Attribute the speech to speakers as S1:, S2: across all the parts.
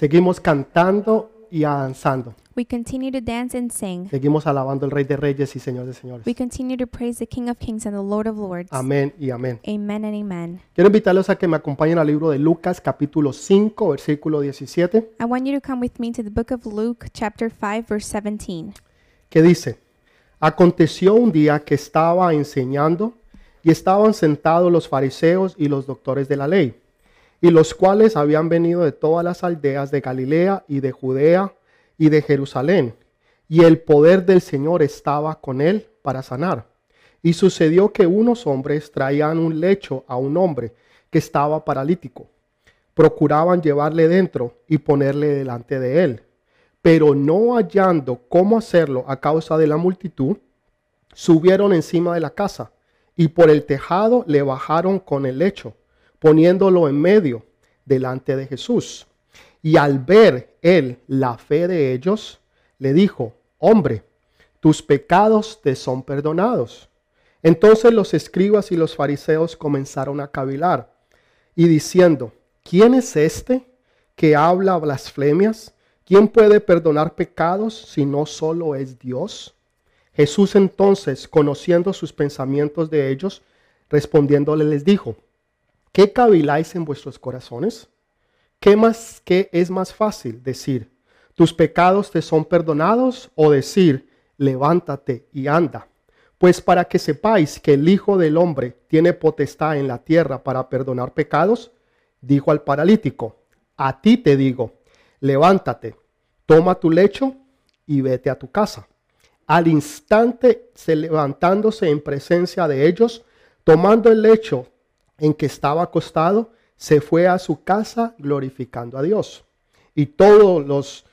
S1: Seguimos cantando y danzando.
S2: We continue to dance and sing.
S1: Seguimos alabando al Rey de Reyes y Señor de Señores.
S2: We continue to praise the King of Kings and the Lord of Lords.
S1: Amén y amén.
S2: Amen and amen.
S1: Quiero invitarlos a que me acompañen al libro de Lucas capítulo 5 versículo 17
S2: I want you to come with me to the book of Luke, chapter 5, verse 17.
S1: que dice, Aconteció un día que estaba enseñando y estaban sentados los fariseos y los doctores de la ley, y los cuales habían venido de todas las aldeas de Galilea y de Judea y de Jerusalén, y el poder del Señor estaba con él para sanar. Y sucedió que unos hombres traían un lecho a un hombre que estaba paralítico. Procuraban llevarle dentro y ponerle delante de él pero no hallando cómo hacerlo a causa de la multitud, subieron encima de la casa y por el tejado le bajaron con el lecho, poniéndolo en medio delante de Jesús. Y al ver él la fe de ellos, le dijo, hombre, tus pecados te son perdonados. Entonces los escribas y los fariseos comenzaron a cavilar y diciendo, ¿quién es este que habla blasfemias? ¿Quién puede perdonar pecados si no solo es Dios? Jesús entonces, conociendo sus pensamientos de ellos, respondiéndole les dijo, ¿qué caviláis en vuestros corazones? ¿Qué más qué es más fácil decir, tus pecados te son perdonados o decir, levántate y anda? Pues para que sepáis que el Hijo del Hombre tiene potestad en la tierra para perdonar pecados, dijo al paralítico, a ti te digo, levántate, toma tu lecho y vete a tu casa. Al instante, se levantándose en presencia de ellos, tomando el lecho en que estaba acostado, se fue a su casa glorificando a Dios. Y todos los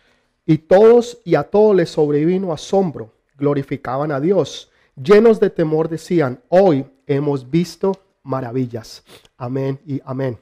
S1: y todos y a todos les sobrevino asombro, glorificaban a Dios, llenos de temor decían, hoy hemos visto maravillas. Amén y amén.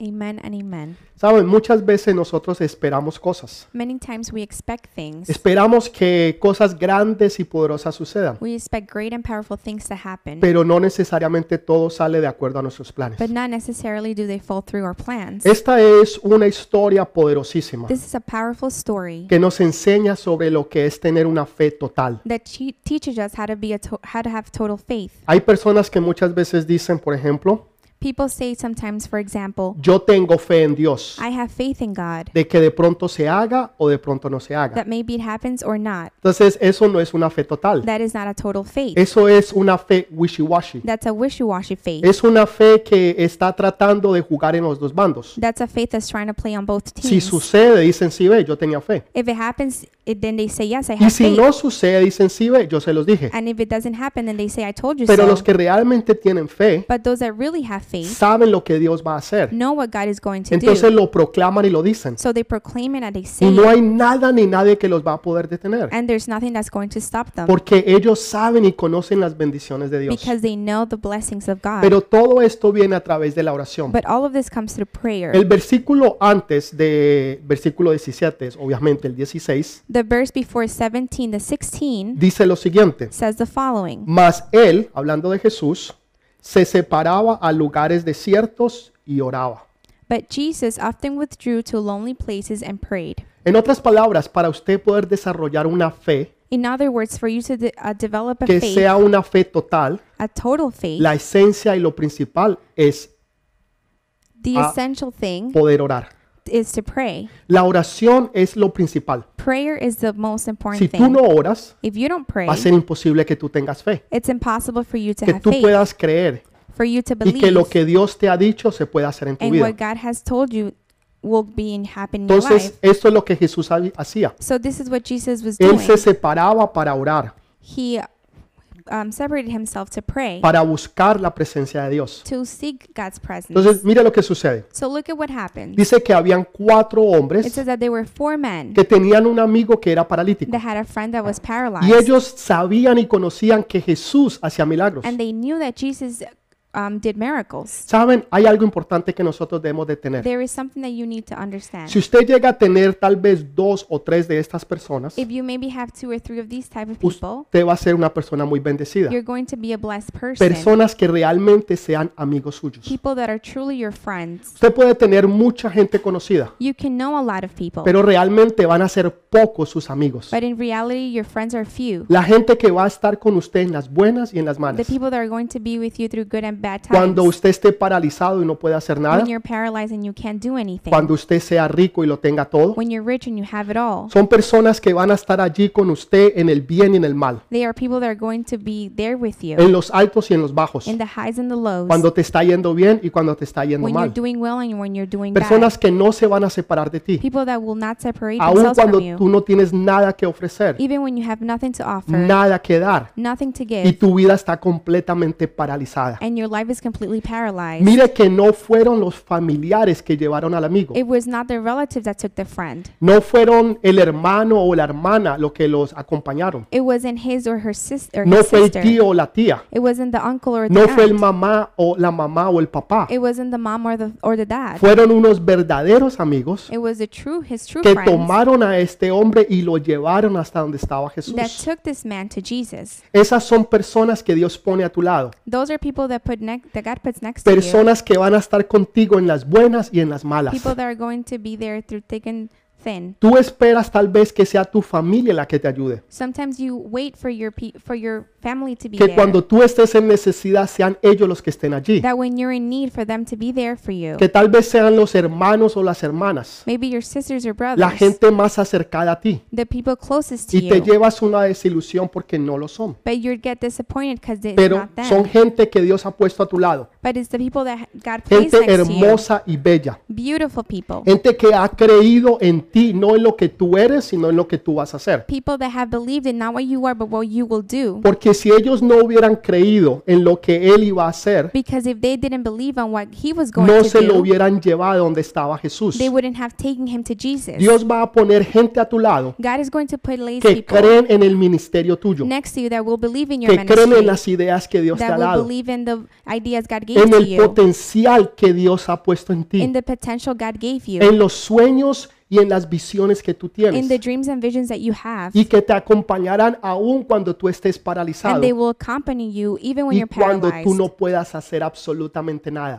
S2: Amen and amen.
S1: Saben, muchas veces nosotros esperamos cosas.
S2: Many times we expect things.
S1: Esperamos que cosas grandes y poderosas sucedan,
S2: We expect great and powerful things to happen,
S1: pero no necesariamente todo sale de acuerdo a nuestros planes.
S2: but not necessarily do they fall through our plans.
S1: Esta es una historia poderosísima
S2: This is a powerful story
S1: que nos enseña sobre lo que es tener una fe total.
S2: that che- teaches us how to be a to- how to have total faith.
S1: Hay personas que muchas veces dicen, por ejemplo,
S2: People say sometimes, for example,
S1: yo tengo fe en Dios,
S2: I have faith in God,
S1: de que de pronto se haga o de pronto no se haga.
S2: that maybe it happens or not.
S1: Entonces, eso no es una fe total.
S2: That is not a total faith.
S1: Eso es una fe wishy-washy.
S2: That's a wishy-washy faith.
S1: Es una fe que está tratando de jugar en los dos bandos.
S2: That's a faith that's trying to play on both
S1: Si
S2: teams.
S1: sucede, dicen sí ve, yo tenía fe.
S2: If it happens, it, then they say, yes, I
S1: Y
S2: have
S1: si
S2: faith.
S1: no sucede, dicen sí ve, yo se los dije.
S2: And if it doesn't happen, then they say, I told you
S1: Pero
S2: so.
S1: los que realmente tienen fe
S2: But those that really have faith
S1: saben lo que Dios va a hacer.
S2: know what God is going to
S1: Entonces
S2: do.
S1: lo proclaman y lo dicen.
S2: So they proclaim it and they
S1: Y
S2: say
S1: no
S2: it,
S1: hay nada ni nadie que los va a poder detener.
S2: and there's nothing that's going to stop them
S1: Porque ellos saben y conocen las bendiciones de Dios.
S2: because they know the blessings of God.
S1: Pero todo esto viene a través de la oración.
S2: But all of this comes through prayer.
S1: El versículo antes de versículo 17, es obviamente el 16,
S2: The verse before 17, the 16,
S1: dice lo siguiente.
S2: says the following
S1: Mas él, hablando de Jesús, se separaba a lugares desiertos y oraba.
S2: But Jesus often withdrew to lonely places and prayed.
S1: En otras palabras, para usted poder desarrollar una fe
S2: In other words, for you to de- uh, develop a
S1: que
S2: faith,
S1: sea una fe total,
S2: a total faith,
S1: la esencia y lo principal es
S2: the
S1: ah,
S2: essential thing
S1: poder orar.
S2: Is to pray.
S1: La oración es lo principal.
S2: Prayer is the most important
S1: Si tú
S2: thing.
S1: no oras,
S2: If you don't pray,
S1: va a ser imposible que tú tengas fe,
S2: it's impossible for you to
S1: que
S2: have
S1: tú
S2: faith,
S1: puedas creer
S2: for you to
S1: y que lo
S2: believe,
S1: que Dios te ha dicho se pueda hacer en tu
S2: and
S1: vida.
S2: what God has told you will be in happen in your
S1: Entonces,
S2: life.
S1: esto es lo que Jesús ha- hacía.
S2: So this is what Jesus was
S1: Él
S2: doing.
S1: se separaba para orar,
S2: He um, separated himself to pray,
S1: para buscar la presencia de Dios.
S2: to seek God's presence.
S1: Entonces, mira lo que sucede.
S2: So look at what happened.
S1: Dice que habían cuatro
S2: It
S1: hombres
S2: says that there were four men
S1: que tenían un amigo que era paralítico.
S2: that had a friend that was
S1: Y
S2: paralyzed.
S1: ellos sabían y conocían que Jesús hacía milagros.
S2: And they knew that Jesus um, did miracles.
S1: Saben, hay algo importante que nosotros debemos de tener.
S2: There is something that you need to understand.
S1: Si usted llega a tener tal vez dos o tres de estas personas,
S2: If you maybe have two or three of these type of people,
S1: usted va a ser una persona muy bendecida.
S2: you're going to be a blessed person.
S1: Personas que realmente sean amigos suyos.
S2: People that are truly your friends.
S1: Usted puede tener mucha gente conocida,
S2: You can know a lot of people,
S1: pero realmente van a ser pocos sus amigos.
S2: but in reality, your friends are few.
S1: La gente que va a estar con usted en las buenas y en las
S2: The
S1: malas.
S2: people that are going to be with you through good and bad times.
S1: Cuando usted esté paralizado y no puede hacer nada,
S2: When you're paralyzed and you can't do anything.
S1: cuando usted sea rico y lo tenga todo,
S2: When you're rich and you have it all.
S1: son personas que van a estar allí con usted en el bien y en el mal,
S2: They are people that are going to be there with you
S1: en los altos y en los bajos,
S2: in the highs and the lows.
S1: cuando te está yendo bien y cuando te está yendo
S2: When you're
S1: mal.
S2: doing well and when you're doing bad.
S1: Personas que no se van a separar de ti,
S2: People that will not separate
S1: aun
S2: themselves
S1: cuando
S2: from you.
S1: tú no tienes nada que ofrecer,
S2: Even when you have nothing to offer,
S1: nada que dar,
S2: nothing to
S1: y
S2: give,
S1: tu vida está completamente paralizada.
S2: and your life is completely paralyzed.
S1: Mire que no fueron los familiares que llevaron al amigo.
S2: It was not the relatives that took the friend.
S1: No fueron el hermano o la hermana lo que los acompañaron.
S2: It wasn't his or her sister or
S1: No
S2: his
S1: fue el
S2: sister.
S1: tío o la tía.
S2: It wasn't the uncle or the
S1: No fue el
S2: aunt.
S1: mamá o la mamá o el papá.
S2: It wasn't the mom or the or the dad.
S1: Fueron unos verdaderos amigos
S2: It was the true his true
S1: que
S2: friends
S1: tomaron a este hombre y lo llevaron hasta donde estaba
S2: that
S1: Jesús.
S2: took this man to Jesus.
S1: Esas son personas que Dios pone a tu lado.
S2: Those are people that put to you.
S1: Personas que van a estar contigo en las buenas y en las malas.
S2: People that are going to be there through thick and thin.
S1: Tú esperas tal vez que sea tu familia la que te ayude.
S2: Sometimes you wait for your pe- for your family to be
S1: Que
S2: there.
S1: cuando tú estés en necesidad sean ellos los que estén allí.
S2: that when you're in need for them to be there for you.
S1: Que tal vez sean los hermanos o las hermanas.
S2: Maybe your sisters or brothers.
S1: La gente más acercada a ti.
S2: the people closest to
S1: Y te
S2: you.
S1: llevas una desilusión porque no lo son.
S2: But you'd get disappointed because it's
S1: Pero
S2: not them.
S1: son gente que Dios ha puesto a tu lado.
S2: But it's the people that God placed
S1: Gente
S2: next to you.
S1: hermosa y bella.
S2: Beautiful people.
S1: Gente que ha creído en ti, no en lo que tú eres, sino en lo que tú vas a hacer.
S2: People that have believed in not what you are, but what you will do.
S1: Porque si ellos no hubieran creído en lo que él iba a hacer,
S2: Because if they didn't believe on what he was going
S1: no
S2: to
S1: se lo
S2: do,
S1: hubieran llevado donde estaba Jesús.
S2: they wouldn't have taken him to Jesus.
S1: Dios va a poner gente a tu lado
S2: God is going to put lazy
S1: que
S2: people
S1: creen en el ministerio tuyo,
S2: next to you that will believe in your
S1: que creen en
S2: ministry,
S1: las ideas que Dios te
S2: that
S1: ha
S2: will
S1: dado,
S2: believe in the ideas God gave
S1: en el potencial que Dios ha puesto en
S2: in
S1: ti, en los sueños y en las visiones que tú tienes.
S2: the dreams and visions that you have,
S1: y que te acompañarán aún cuando tú estés
S2: and
S1: paralizado y cuando tú no puedas hacer absolutamente nada.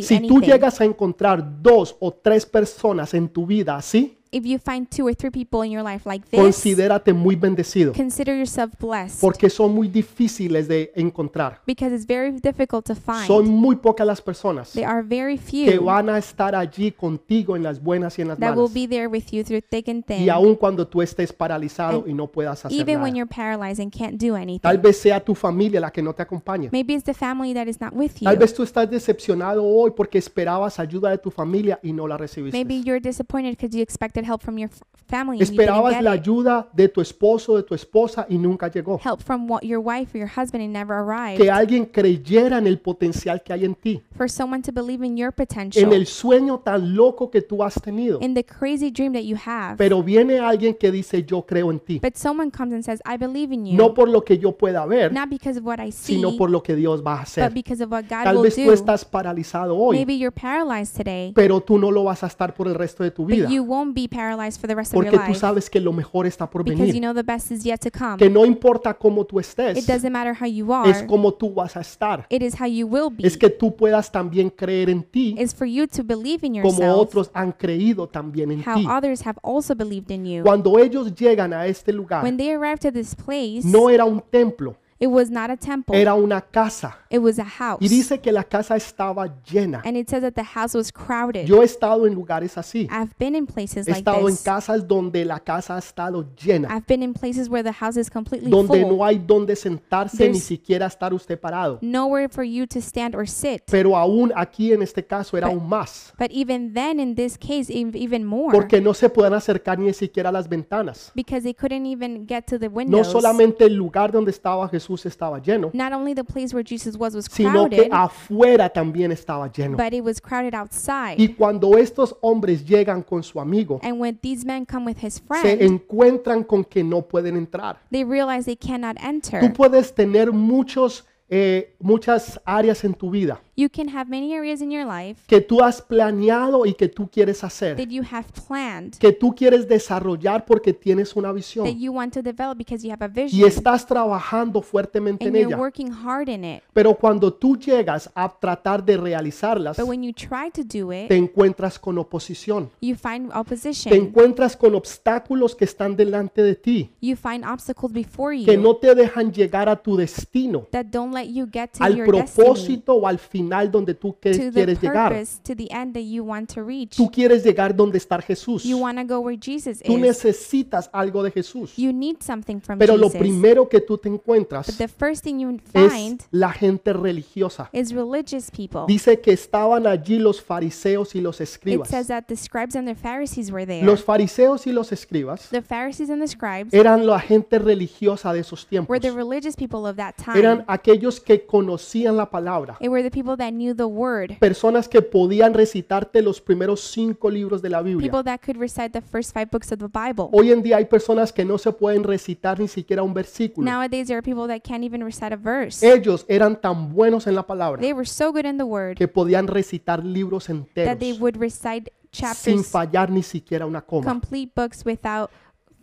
S1: Si tú llegas a encontrar dos o tres personas en tu vida así,
S2: If you find two or three people in your life like this,
S1: considérate muy bendecido
S2: consider yourself blessed
S1: porque son muy difíciles de encontrar.
S2: because it's very difficult to find.
S1: Son muy pocas las personas
S2: There are very
S1: que
S2: few
S1: van a estar allí contigo en las buenas y en las
S2: that will
S1: malas.
S2: be there with you through thick and
S1: Y
S2: thin,
S1: aun cuando tú estés paralizado
S2: And
S1: y no puedas hacer
S2: even when
S1: nada.
S2: you're paralyzed and can't do
S1: Tal
S2: anything.
S1: vez sea tu familia la que no te acompañe.
S2: Maybe it's the family that is not with you.
S1: Tal vez tú estás decepcionado hoy porque esperabas ayuda de tu familia y no la recibiste.
S2: Maybe you're disappointed because you expected help from your family and you didn't
S1: Esperabas
S2: get
S1: la
S2: it.
S1: ayuda de tu esposo, de tu esposa y nunca llegó.
S2: Help from what your wife or your husband and never arrived.
S1: Que alguien creyera en el potencial que hay en ti,
S2: For someone to believe in your
S1: en
S2: potential,
S1: el sueño tan loco que tú has tenido.
S2: in the crazy dream that you have.
S1: Pero viene alguien que dice yo creo en ti.
S2: But someone comes and says, I believe in you.
S1: No por lo que yo pueda ver,
S2: not because of what I see,
S1: sino por lo que Dios va a
S2: but
S1: hacer.
S2: because of what God
S1: Tal
S2: will
S1: vez tú
S2: do.
S1: estás paralizado hoy,
S2: Maybe you're paralyzed today,
S1: pero tú no lo vas a estar por el resto de tu vida.
S2: but you won't be paralyzed for the rest of
S1: Porque tú
S2: life
S1: sabes que lo mejor está por
S2: because you
S1: venir.
S2: know the best is yet to come.
S1: Que no importa cómo tú estés,
S2: It doesn't matter how you
S1: es
S2: are,
S1: como tú vas a estar.
S2: it is how you will be.
S1: Es que tú puedas también creer en ti
S2: It's for you to believe in
S1: como
S2: yourself,
S1: otros han creído también en
S2: how
S1: ti.
S2: others have also believed in you.
S1: Cuando ellos llegan a este lugar,
S2: When they arrived to this place,
S1: no era un templo,
S2: it was not a temple,
S1: era una casa.
S2: it was a house.
S1: Y dice que la casa estaba llena.
S2: And it says that the house was crowded.
S1: Yo he estado en lugares así.
S2: I've been in places
S1: He
S2: like
S1: estado en
S2: this.
S1: casas donde la casa ha estado llena,
S2: I've been in places where the house is completely
S1: donde
S2: full.
S1: no hay donde sentarse ni
S2: There's-
S1: siquiera estar usted parado.
S2: Nowhere for you to stand or sit.
S1: Pero aún aquí en este caso era
S2: But-
S1: aún más,
S2: But even then, in this case, ev- even more.
S1: porque no se pueden acercar ni siquiera a las ventanas.
S2: because they couldn't even get to the
S1: No
S2: windows.
S1: solamente el lugar donde estaba Jesús estaba lleno,
S2: Not only the place where Jesus was was
S1: sino que
S2: crowded,
S1: afuera también estaba lleno.
S2: but it was crowded outside.
S1: Y cuando estos hombres llegan con su amigo,
S2: and when these men come with his
S1: se
S2: friend,
S1: encuentran con que no pueden entrar.
S2: they realize they cannot enter.
S1: Tú puedes tener muchos eh, muchas áreas en tu vida
S2: You can have many areas in your life
S1: que tú has planeado y que tú quieres hacer,
S2: that you have planned,
S1: que tú quieres desarrollar porque tienes una
S2: that
S1: visión
S2: you want to develop because you have a
S1: y
S2: vision,
S1: estás trabajando fuertemente en
S2: and you're
S1: ella.
S2: working hard in it.
S1: Pero cuando tú llegas a tratar de realizarlas,
S2: But when you try to do it,
S1: te encuentras con oposición,
S2: you find
S1: te
S2: opposition.
S1: encuentras con obstáculos que están delante de ti,
S2: You find obstacles before
S1: que
S2: you
S1: no te dejan llegar a tu destino,
S2: that don't let you get to
S1: al
S2: your destiny,
S1: propósito o al final donde tú que-
S2: to the
S1: quieres llegar.
S2: purpose, to the end that you want to reach.
S1: Tú quieres llegar donde está Jesús.
S2: You want to go where Jesus
S1: Tú
S2: is.
S1: necesitas algo de Jesús.
S2: You need something from
S1: Pero lo
S2: Jesus.
S1: primero que tú te encuentras
S2: But the first thing you
S1: es
S2: find
S1: la gente religiosa.
S2: is religious people.
S1: Dice que estaban allí los fariseos y los
S2: It
S1: escribas.
S2: says that the scribes and the Pharisees were there.
S1: Los fariseos y los escribas
S2: The Pharisees and the scribes
S1: eran la gente religiosa de esos tiempos.
S2: were the religious people of that time.
S1: Eran aquellos que conocían la palabra.
S2: They were the people that knew the word.
S1: Personas que podían recitarte los primeros cinco libros de la Biblia.
S2: People that could recite the first five books of the Bible.
S1: Hoy en día hay personas que no se pueden recitar ni siquiera un versículo.
S2: Nowadays, there are people that can't even recite a verse.
S1: Ellos eran tan buenos en la palabra
S2: They were so good in the word
S1: que podían recitar libros
S2: that they
S1: enteros
S2: would recite
S1: sin
S2: chapters,
S1: fallar ni siquiera una coma.
S2: complete books without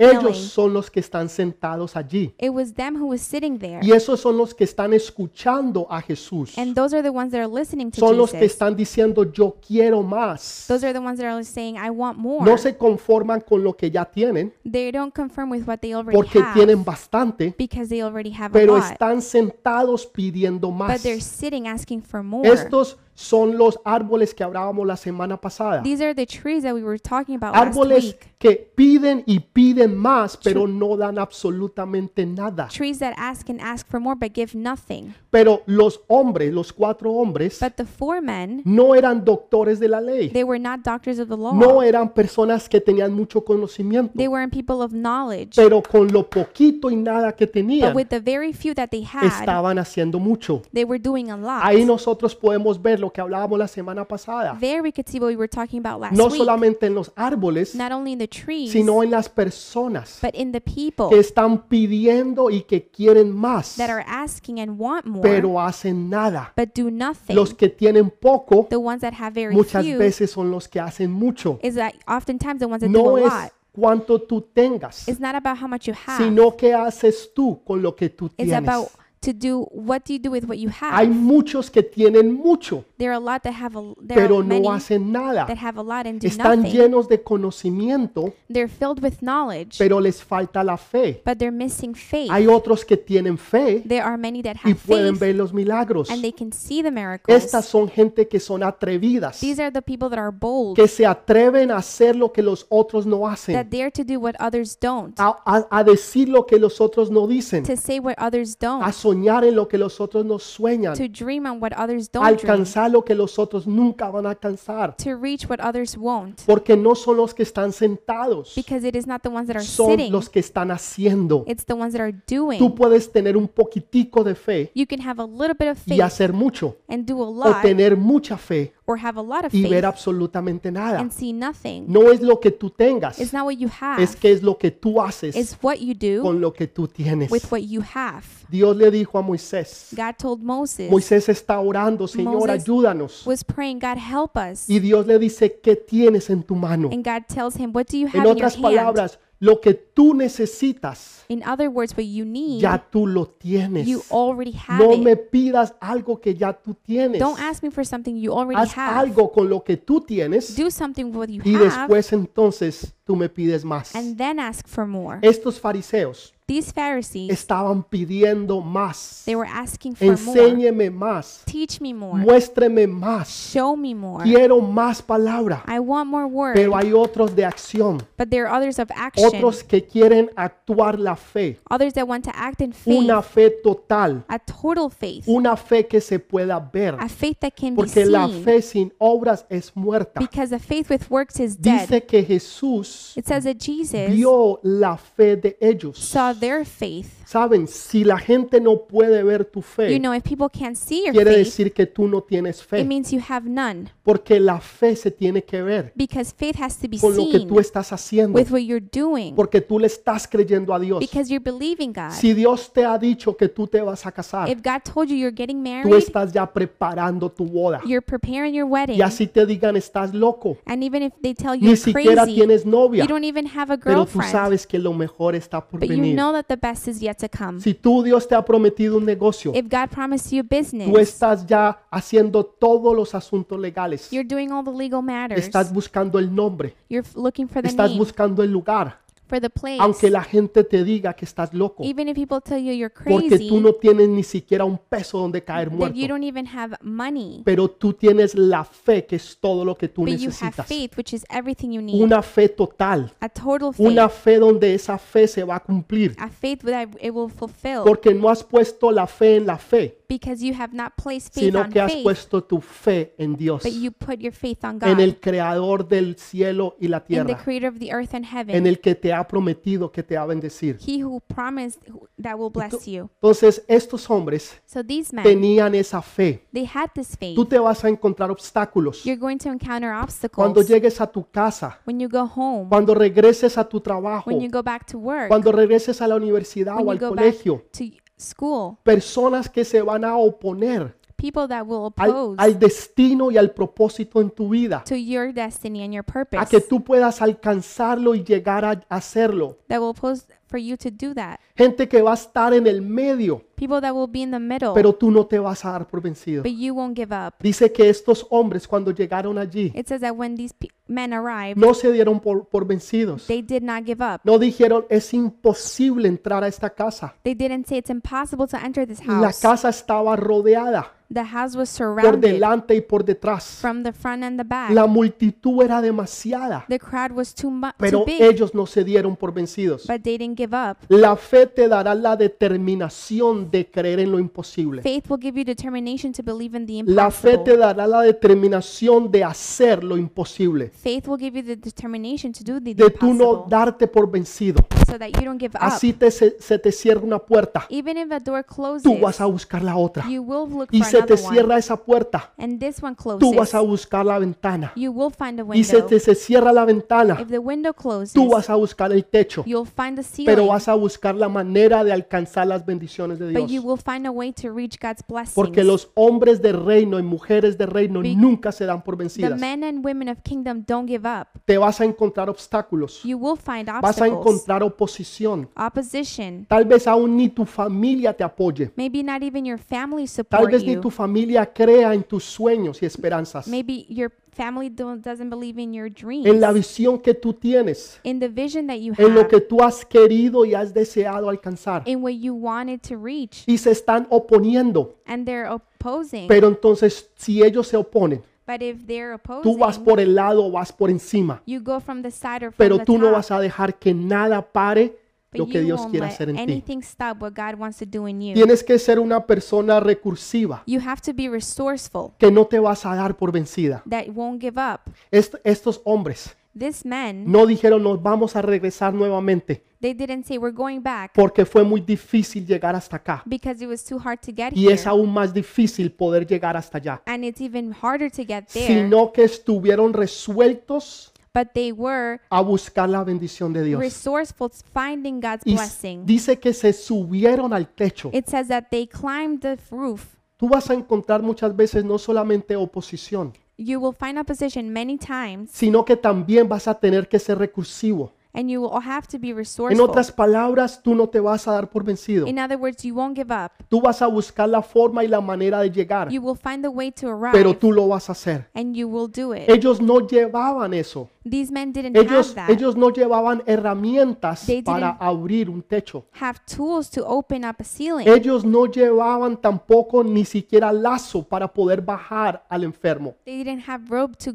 S1: Ellos son los que están sentados allí.
S2: It was them who was sitting there.
S1: Y esos son los que están escuchando a Jesús.
S2: And those are the ones that are listening to
S1: Son los que están diciendo yo quiero más.
S2: Those are the ones that are saying, I want more.
S1: No se conforman con lo que ya tienen
S2: They don't confirm with what they already
S1: porque
S2: have
S1: tienen bastante,
S2: because they already have a
S1: pero
S2: lot.
S1: están sentados pidiendo
S2: But
S1: más.
S2: they're sitting asking for more.
S1: Estos son los árboles que hablábamos la semana pasada.
S2: These are the trees that we were talking about last
S1: Árboles
S2: week.
S1: que piden y piden más, pero no dan absolutamente nada.
S2: Trees that ask and ask for more but give nothing.
S1: Pero los hombres, los cuatro hombres,
S2: But the four men,
S1: no eran doctores de la ley.
S2: they were not doctors of the law.
S1: No eran personas que tenían mucho conocimiento.
S2: They weren't people of knowledge.
S1: Pero con lo poquito y nada que
S2: But
S1: tenían,
S2: with the very few that they had,
S1: estaban haciendo mucho.
S2: they were doing a lot.
S1: Ahí nosotros podemos ver lo que hablábamos la semana pasada.
S2: There we could see what we were talking about last
S1: No
S2: week.
S1: solamente en los árboles,
S2: Not only in the trees,
S1: sino en las personas
S2: but in the people
S1: que están pidiendo y que quieren más,
S2: that are asking and want more,
S1: pero hacen nada.
S2: but do nothing.
S1: Los que tienen poco,
S2: the ones that have very
S1: muchas
S2: few
S1: veces son los que hacen mucho.
S2: is that oftentimes the ones that do
S1: No
S2: a
S1: es
S2: lot.
S1: cuánto tú tengas,
S2: It's not about how much you have.
S1: sino qué haces tú con lo que tú
S2: it's about
S1: tienes.
S2: To do what do you do with what you have.
S1: Hay muchos que tienen mucho,
S2: there are a lot that have a there
S1: pero
S2: are many
S1: no hacen nada.
S2: that have a lot and do
S1: Están
S2: nothing.
S1: llenos de conocimiento,
S2: They're filled with knowledge,
S1: pero les falta la fe.
S2: but they're missing faith.
S1: Hay otros que tienen fe
S2: there are many that
S1: y
S2: have
S1: pueden
S2: faith
S1: ver los milagros.
S2: and they can see the miracles.
S1: Estas son gente que son atrevidas,
S2: These are the people that are bold,
S1: que se atreven a hacer lo que los otros no hacen,
S2: that dare to do what others don't,
S1: a, a- a decir lo que los otros no dicen,
S2: to say what others don't,
S1: a soñar en lo que los otros no sueñan,
S2: to dream on what others don't
S1: a
S2: dream,
S1: alcanzar lo que los otros nunca van a alcanzar,
S2: to reach what others won't,
S1: porque no son los que están sentados,
S2: because it is not the ones that are
S1: son
S2: sitting,
S1: los que están haciendo.
S2: it's the ones that are doing.
S1: Tú puedes tener un poquitico de fe
S2: You can have a little bit of
S1: y
S2: faith
S1: hacer mucho,
S2: and do a
S1: o tener mucha fe
S2: or have a lot of
S1: y ver
S2: faith
S1: absolutamente nada.
S2: and see nothing.
S1: No es lo que tú tengas,
S2: It's not what you have,
S1: es que es lo que tú haces
S2: it's what you do
S1: con lo que tú tienes.
S2: with what you have.
S1: Dios le dijo a Moisés,
S2: God told Moses,
S1: Moisés está orando, Señor,
S2: Moses
S1: ayúdanos.
S2: was praying, God help us.
S1: Y Dios le dice, ¿qué tienes en tu mano?
S2: And God tells him, What do you have
S1: En
S2: in your
S1: otras
S2: hand?
S1: palabras, lo que tú necesitas,
S2: In other words, what you need,
S1: ya tú lo tienes.
S2: you already have
S1: No
S2: it.
S1: me pidas algo que ya tú tienes.
S2: Don't ask me for something you already
S1: Haz
S2: have.
S1: algo con lo que tú tienes
S2: Do something with what you
S1: y
S2: have,
S1: después entonces tú me pides más.
S2: and then ask for more.
S1: Estos fariseos
S2: These Pharisees,
S1: estaban pidiendo más.
S2: they were asking for more.
S1: Enséñeme más.
S2: Teach me more.
S1: Muéstreme más.
S2: Show me more.
S1: Quiero más palabra.
S2: I want more word.
S1: Pero hay otros de acción.
S2: But there are others of action.
S1: Otros que quieren actuar la fe.
S2: others that want to act in faith.
S1: Una fe total.
S2: a total faith.
S1: Una fe que se pueda ver.
S2: a faith that can be
S1: Porque la
S2: seen.
S1: fe sin obras es muerta.
S2: because a faith with works is dead.
S1: Dice que Jesús Jesús
S2: It says that Jesus
S1: vio la fe de ellos.
S2: saw their faith.
S1: Saben, si la gente no puede ver tu
S2: You
S1: fe,
S2: know, if people can't see your
S1: quiere
S2: faith,
S1: decir que tú no tienes
S2: it
S1: fe,
S2: means you have none.
S1: porque la fe se tiene que ver
S2: Because faith has to be
S1: con lo que
S2: seen
S1: tú estás haciendo,
S2: with what you're doing.
S1: porque tú le estás creyendo a Dios.
S2: Because you're believing God.
S1: Si Dios te ha dicho que tú te vas a casar,
S2: If God told you you're getting
S1: tú
S2: married,
S1: estás ya preparando tu boda.
S2: you're preparing your wedding.
S1: Y así te digan, estás loco,
S2: And even if they tell you
S1: ni
S2: you're
S1: siquiera
S2: crazy,
S1: tienes novia,
S2: you don't even have a
S1: pero tú
S2: girlfriend.
S1: sabes que lo mejor está por
S2: But you
S1: venir.
S2: know that the best is yet to come.
S1: Si tú Dios te ha prometido un negocio,
S2: If God promised you
S1: tú
S2: business,
S1: estás ya haciendo todos los asuntos legales.
S2: you're doing all the legal matters.
S1: Estás buscando el nombre,
S2: You're looking for the
S1: estás
S2: name,
S1: buscando el lugar,
S2: for the place.
S1: aunque la gente te diga que estás loco,
S2: Even if people tell you you're
S1: porque
S2: crazy,
S1: tú no tienes ni siquiera un peso donde caer
S2: that
S1: muerto.
S2: you don't even have money,
S1: Pero tú tienes la fe que es todo lo que tú
S2: but you have
S1: necesitas.
S2: faith, which is everything you need.
S1: Una fe total,
S2: a total faith.
S1: una fe donde esa fe se va a cumplir,
S2: a faith that it will fulfill.
S1: porque no has puesto la fe en la fe,
S2: because you have not placed faith
S1: sino
S2: on
S1: que has
S2: faith,
S1: puesto tu fe en Dios,
S2: but you put your faith on God,
S1: en el creador del cielo y la
S2: in the
S1: tierra,
S2: creator of the earth and heaven,
S1: en el que te ha prometido que te va a bendecir.
S2: he who promised who- that will bless you.
S1: Entonces, estos hombres
S2: So these men,
S1: tenían esa fe.
S2: they had this faith.
S1: Tú te vas a encontrar obstáculos
S2: You're going to encounter obstacles
S1: cuando llegues a tu casa,
S2: when you go home,
S1: cuando regreses a tu trabajo,
S2: when you go back to work,
S1: cuando regreses a la universidad
S2: when
S1: o
S2: you
S1: al
S2: go back
S1: colegio.
S2: to school.
S1: Personas que se van a oponer
S2: People that will
S1: al,
S2: oppose
S1: al destino y al propósito en tu vida,
S2: to your destiny and your
S1: a
S2: purpose,
S1: que tú puedas alcanzarlo y llegar a hacerlo.
S2: that will oppose for you to do that.
S1: Gente que va a estar en el medio,
S2: People that will be in the middle,
S1: pero tú no te vas a dar por vencido.
S2: but you won't give up.
S1: Dice que estos hombres cuando llegaron allí
S2: It says that when these pe- men arrived,
S1: no se dieron por, por vencidos.
S2: they did not give up.
S1: No dijeron, es imposible entrar a esta casa.
S2: They didn't say it's impossible to enter this
S1: La
S2: house.
S1: casa estaba rodeada
S2: The house was
S1: por
S2: surrounded
S1: delante y por detrás.
S2: from the front and the back.
S1: La multitud era demasiada,
S2: The crowd was too much
S1: pero
S2: too big,
S1: ellos no se dieron por vencidos.
S2: but they didn't give up.
S1: La fe te dará la determinación de creer en lo imposible.
S2: Faith will give you determination to believe in the
S1: La fe te
S2: impossible.
S1: dará la determinación de hacer lo imposible.
S2: Faith will give you the determination to do the
S1: De tú no
S2: impossible
S1: darte por vencido.
S2: so that you don't give up.
S1: Así te, se, se te cierra una puerta.
S2: Even if a door closes,
S1: Tú vas a buscar la otra.
S2: you will look
S1: Y
S2: for
S1: se te
S2: another one.
S1: cierra esa puerta.
S2: And this one
S1: Tú vas
S2: closes,
S1: a buscar la ventana.
S2: you will find a
S1: Y se
S2: window.
S1: te se cierra la ventana.
S2: If the window closes,
S1: Tú vas a buscar el techo.
S2: you'll find the ceiling,
S1: Pero vas a buscar la manera de alcanzar las bendiciones de
S2: but you
S1: Dios.
S2: will find a way to reach God's blessings.
S1: Porque los hombres de reino y mujeres de reino
S2: Be-
S1: nunca se dan por
S2: the
S1: vencidas.
S2: men and women of kingdom don't give up.
S1: Te vas a encontrar obstáculos.
S2: You will find
S1: Vas a
S2: obstacles,
S1: encontrar oposición.
S2: opposition.
S1: Tal vez aún ni tu familia te apoye.
S2: Maybe not even your family
S1: Tal
S2: support
S1: vez ni
S2: you.
S1: tu familia crea en tus sueños y esperanzas.
S2: Maybe your family don't, doesn't believe in your dreams,
S1: En la visión que tú tienes.
S2: in the vision that you
S1: En lo
S2: have,
S1: que tú has querido y has deseado alcanzar.
S2: in what you wanted to reach,
S1: Y se están oponiendo.
S2: and they're opposing.
S1: Pero entonces, si ellos se oponen,
S2: but if they're
S1: tú vas
S2: opposing,
S1: por el lado o vas por encima.
S2: you go from the side or from
S1: Pero
S2: the
S1: tú no
S2: top.
S1: vas a dejar que nada pare lo que Dios quiere hacer en ti.
S2: anything stop what God wants to do in you.
S1: Tienes que ser una persona recursiva,
S2: You have to be resourceful,
S1: que no te vas a dar por vencida.
S2: that won't give up.
S1: Est- estos hombres
S2: This men,
S1: no dijeron nos vamos a regresar nuevamente
S2: they didn't say we're going back
S1: porque fue muy difícil llegar hasta acá.
S2: because it was too hard to get
S1: Y
S2: here.
S1: es aún más difícil poder llegar hasta allá.
S2: And it's even harder to get there.
S1: Sino que estuvieron resueltos
S2: But they were
S1: a buscar la bendición de Dios.
S2: resourceful finding God's
S1: Y
S2: blessing.
S1: dice que se subieron al techo.
S2: It says that they climbed the roof.
S1: Tú vas a encontrar muchas veces no solamente oposición,
S2: You will find opposition many times,
S1: sino que también vas a tener que ser recursivo.
S2: And you will have to be
S1: En
S2: resourceful.
S1: otras palabras, tú no te vas a dar por vencido.
S2: In other words, you won't give up.
S1: Tú vas a buscar la forma y la manera de llegar,
S2: You will find the way to
S1: pero
S2: arrive,
S1: tú lo vas a hacer.
S2: and you will do it.
S1: Ellos no llevaban eso.
S2: These men didn't
S1: Ellos,
S2: have that.
S1: ellos no llevaban herramientas
S2: They
S1: para abrir un techo.
S2: have tools to open up a ceiling.
S1: Ellos no llevaban tampoco ni siquiera lazo para poder bajar al enfermo.
S2: They didn't have rope to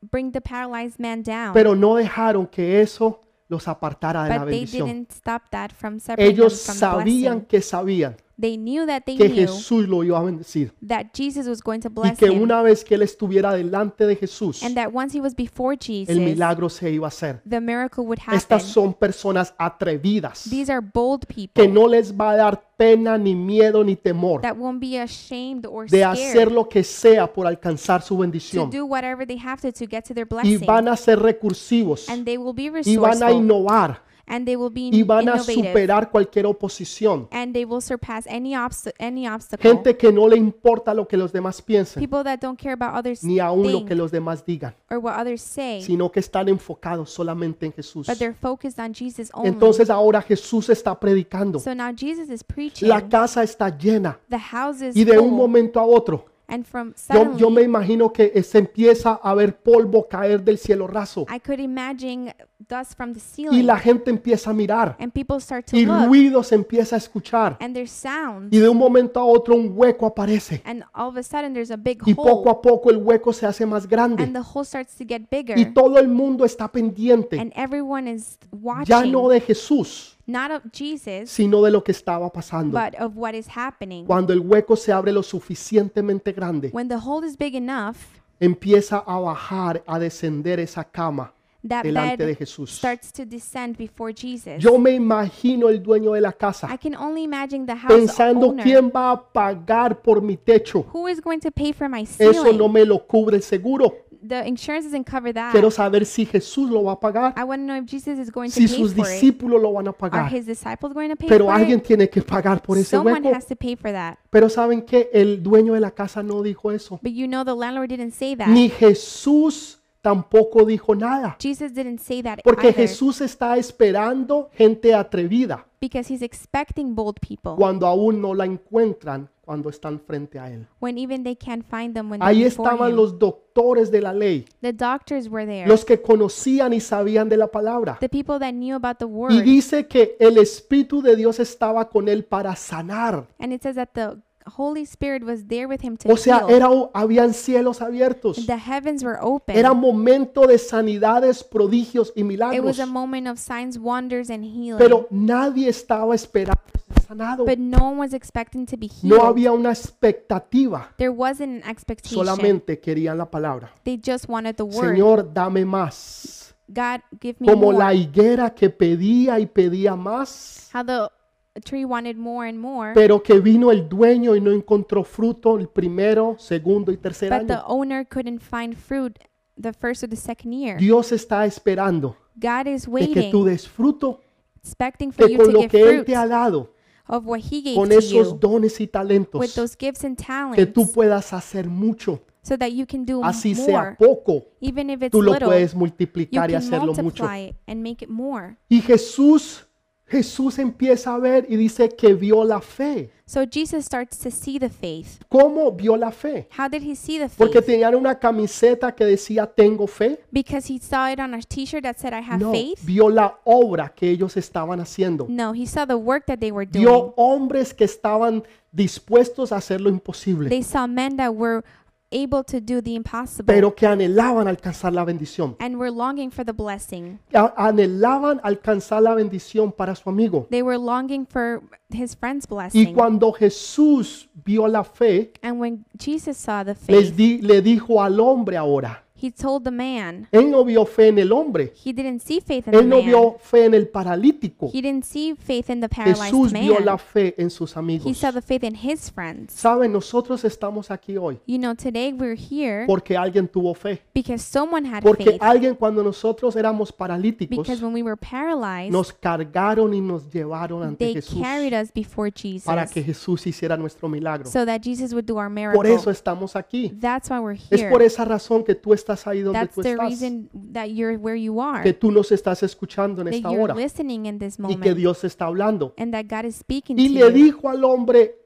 S2: bring the paralyzed man down.
S1: Pero no dejaron que eso los apartara de la
S2: but they
S1: bendición.
S2: didn't stop that from separating
S1: Ellos
S2: them from the
S1: sabían
S2: blessing.
S1: que sabían
S2: They knew that they
S1: que
S2: knew
S1: Jesús lo iba a bendecir
S2: that Jesus was going to
S1: y
S2: bless
S1: que
S2: him
S1: una vez que él estuviera delante de Jesús,
S2: and that once he was before Jesus,
S1: el milagro se iba a hacer.
S2: the miracle would happen.
S1: Estas son personas atrevidas
S2: These are bold people
S1: que no les va a dar pena, ni miedo, ni temor
S2: that won't be ashamed or
S1: de hacer lo que sea por alcanzar su
S2: to
S1: bendición.
S2: do whatever they have to to get to their
S1: Y
S2: blessing.
S1: van a ser recursivos
S2: and they will be
S1: y van a innovar
S2: and they will be
S1: y van a superar cualquier oposición.
S2: and they will surpass any, obst- any obstacle.
S1: Gente que no le importa lo que los demás piensen,
S2: People that don't care about others
S1: ni aún lo
S2: think
S1: que los demás digan,
S2: or what others say,
S1: sino que están enfocados solamente en Jesús.
S2: but they're focused on Jesus only.
S1: Entonces ahora Jesús está predicando.
S2: so now Jesus is preaching.
S1: La casa está llena
S2: the house is
S1: y de un
S2: full,
S1: momento a otro,
S2: and from
S1: yo,
S2: suddenly,
S1: yo me imagino que se empieza a ver polvo caer del cielo raso.
S2: I could imagine dust from the
S1: y
S2: ceiling,
S1: la gente empieza a mirar.
S2: And people start to
S1: y
S2: look,
S1: ruido se empieza a escuchar.
S2: And there's sounds,
S1: y de un momento a otro un hueco aparece.
S2: And all of a sudden there's a big
S1: y poco
S2: hole,
S1: a poco el hueco se hace más grande.
S2: And the hole starts to get bigger,
S1: y todo el mundo está pendiente.
S2: And everyone is watching,
S1: ya no de Jesús,
S2: not of Jesus,
S1: sino de lo que estaba pasando.
S2: but of what is happening.
S1: Cuando el hueco se abre lo suficientemente grande,
S2: When the hole is big enough,
S1: empieza a bajar, a descender esa cama
S2: that
S1: delante de
S2: bed
S1: Jesús.
S2: starts to descend before Jesus.
S1: Yo me imagino el dueño de la casa
S2: I can only imagine the house
S1: pensando
S2: owner.
S1: quién va a pagar por mi techo.
S2: Who is going to pay for my
S1: Eso
S2: ceiling?
S1: no me lo cubre el seguro.
S2: The insurance doesn't cover that.
S1: Quiero saber si Jesús lo va a pagar,
S2: I want to know if Jesus is going to
S1: si
S2: pay
S1: sus
S2: for it.
S1: discípulos lo van a
S2: Are
S1: pagar.
S2: his disciples going to pay
S1: Pero
S2: for
S1: alguien
S2: it?
S1: tiene que pagar por ese
S2: Someone
S1: hueco.
S2: has to pay for that.
S1: Pero ¿saben qué? El dueño de la casa no dijo eso.
S2: But you know the landlord didn't say that.
S1: Ni Jesús tampoco dijo nada.
S2: Jesus didn't say that
S1: Porque
S2: either
S1: Jesús está esperando gente atrevida
S2: because he's expecting bold people
S1: cuando aún no la encuentran cuando están frente a Él.
S2: when even they can't find them when they're
S1: Ahí
S2: before
S1: estaban
S2: him.
S1: los doctores de la ley,
S2: The doctors were there.
S1: los que conocían y sabían de la palabra.
S2: the people that knew about the
S1: Y
S2: word.
S1: dice que el Espíritu de Dios estaba con él para sanar.
S2: and it says that the Holy Spirit was there with him to
S1: O sea,
S2: heal.
S1: era, habían cielos abiertos.
S2: the heavens were open.
S1: Era momento de sanidades, prodigios y
S2: it
S1: milagros.
S2: was a moment of signs, wonders, and healing.
S1: Pero nadie estaba esperando sanado.
S2: but no one was expecting to be healed.
S1: No había una expectativa.
S2: there wasn't an expectation.
S1: Solamente querían la palabra.
S2: they just wanted the word.
S1: Señor, dame más.
S2: God, give me
S1: Como
S2: more.
S1: la higuera que pedía y pedía más.
S2: How the tree wanted more and more.
S1: Pero que vino el dueño y no encontró fruto el primero, segundo y tercer
S2: but the
S1: año.
S2: owner couldn't find fruit the first or the second year.
S1: Dios está esperando
S2: God is
S1: de que tú
S2: waiting,
S1: des fruto,
S2: expecting for
S1: que
S2: you
S1: con
S2: to
S1: lo
S2: give
S1: que Él
S2: fruit
S1: te ha dado,
S2: of what He gave
S1: con
S2: to
S1: esos
S2: you
S1: dones y
S2: with
S1: talentos,
S2: those gifts and
S1: que
S2: talents
S1: tú puedas hacer mucho,
S2: so that you can do
S1: así
S2: more.
S1: sea poco,
S2: Even if it's
S1: tú lo
S2: little,
S1: puedes
S2: you
S1: multiplicar y
S2: can
S1: hacerlo mucho.
S2: multiply it and make it more.
S1: Y Jesús, Jesús empieza a ver y dice que vio la fe.
S2: So Jesus starts to see the faith.
S1: ¿Cómo vio la fe?
S2: How did he see the
S1: Porque
S2: faith?
S1: tenían una camiseta que decía tengo fe.
S2: Because he saw it on a t-shirt that said I have
S1: No,
S2: faith?
S1: vio la obra que ellos estaban haciendo.
S2: No, he saw the work that they were doing.
S1: Vio hombres que estaban dispuestos a hacer lo imposible,
S2: They saw men that were able to do the impossible
S1: pero que anhelaban alcanzar la bendición.
S2: and were longing for the blessing.
S1: A- Anhelaban alcanzar la bendición para su amigo.
S2: They were longing for his friend's
S1: Y
S2: blessing.
S1: cuando Jesús vio la fe,
S2: And when Jesus saw the
S1: les
S2: faith,
S1: di- le dijo al hombre ahora,
S2: he told the man,
S1: él no vio fe en el hombre,
S2: he didn't see faith in the
S1: él no
S2: man.
S1: vio fe en el paralítico.
S2: He didn't see faith in the paralyzed
S1: Jesús vio la
S2: man.
S1: fe en sus
S2: He
S1: amigos.
S2: saw the faith in his friends.
S1: Saben, nosotros estamos aquí hoy
S2: You know, today we're here
S1: porque alguien tuvo fe.
S2: because someone had
S1: Porque
S2: faith.
S1: alguien cuando nosotros éramos paralíticos,
S2: Because when we were paralyzed,
S1: nos cargaron y nos llevaron ante
S2: they
S1: Jesús
S2: carried us before Jesus
S1: para que Jesús hiciera nuestro milagro.
S2: so that Jesus would do our
S1: Por eso
S2: miracle.
S1: estamos aquí.
S2: That's why we're
S1: Es
S2: here.
S1: por esa razón que tú estás ahí donde
S2: That's
S1: tú
S2: the
S1: estás,
S2: reason that you're where you are,
S1: que tú nos estás escuchando en
S2: that
S1: esta
S2: you're
S1: hora
S2: listening in this
S1: y que Dios está hablando.
S2: and that God is speaking to
S1: Y le
S2: you.
S1: dijo al hombre,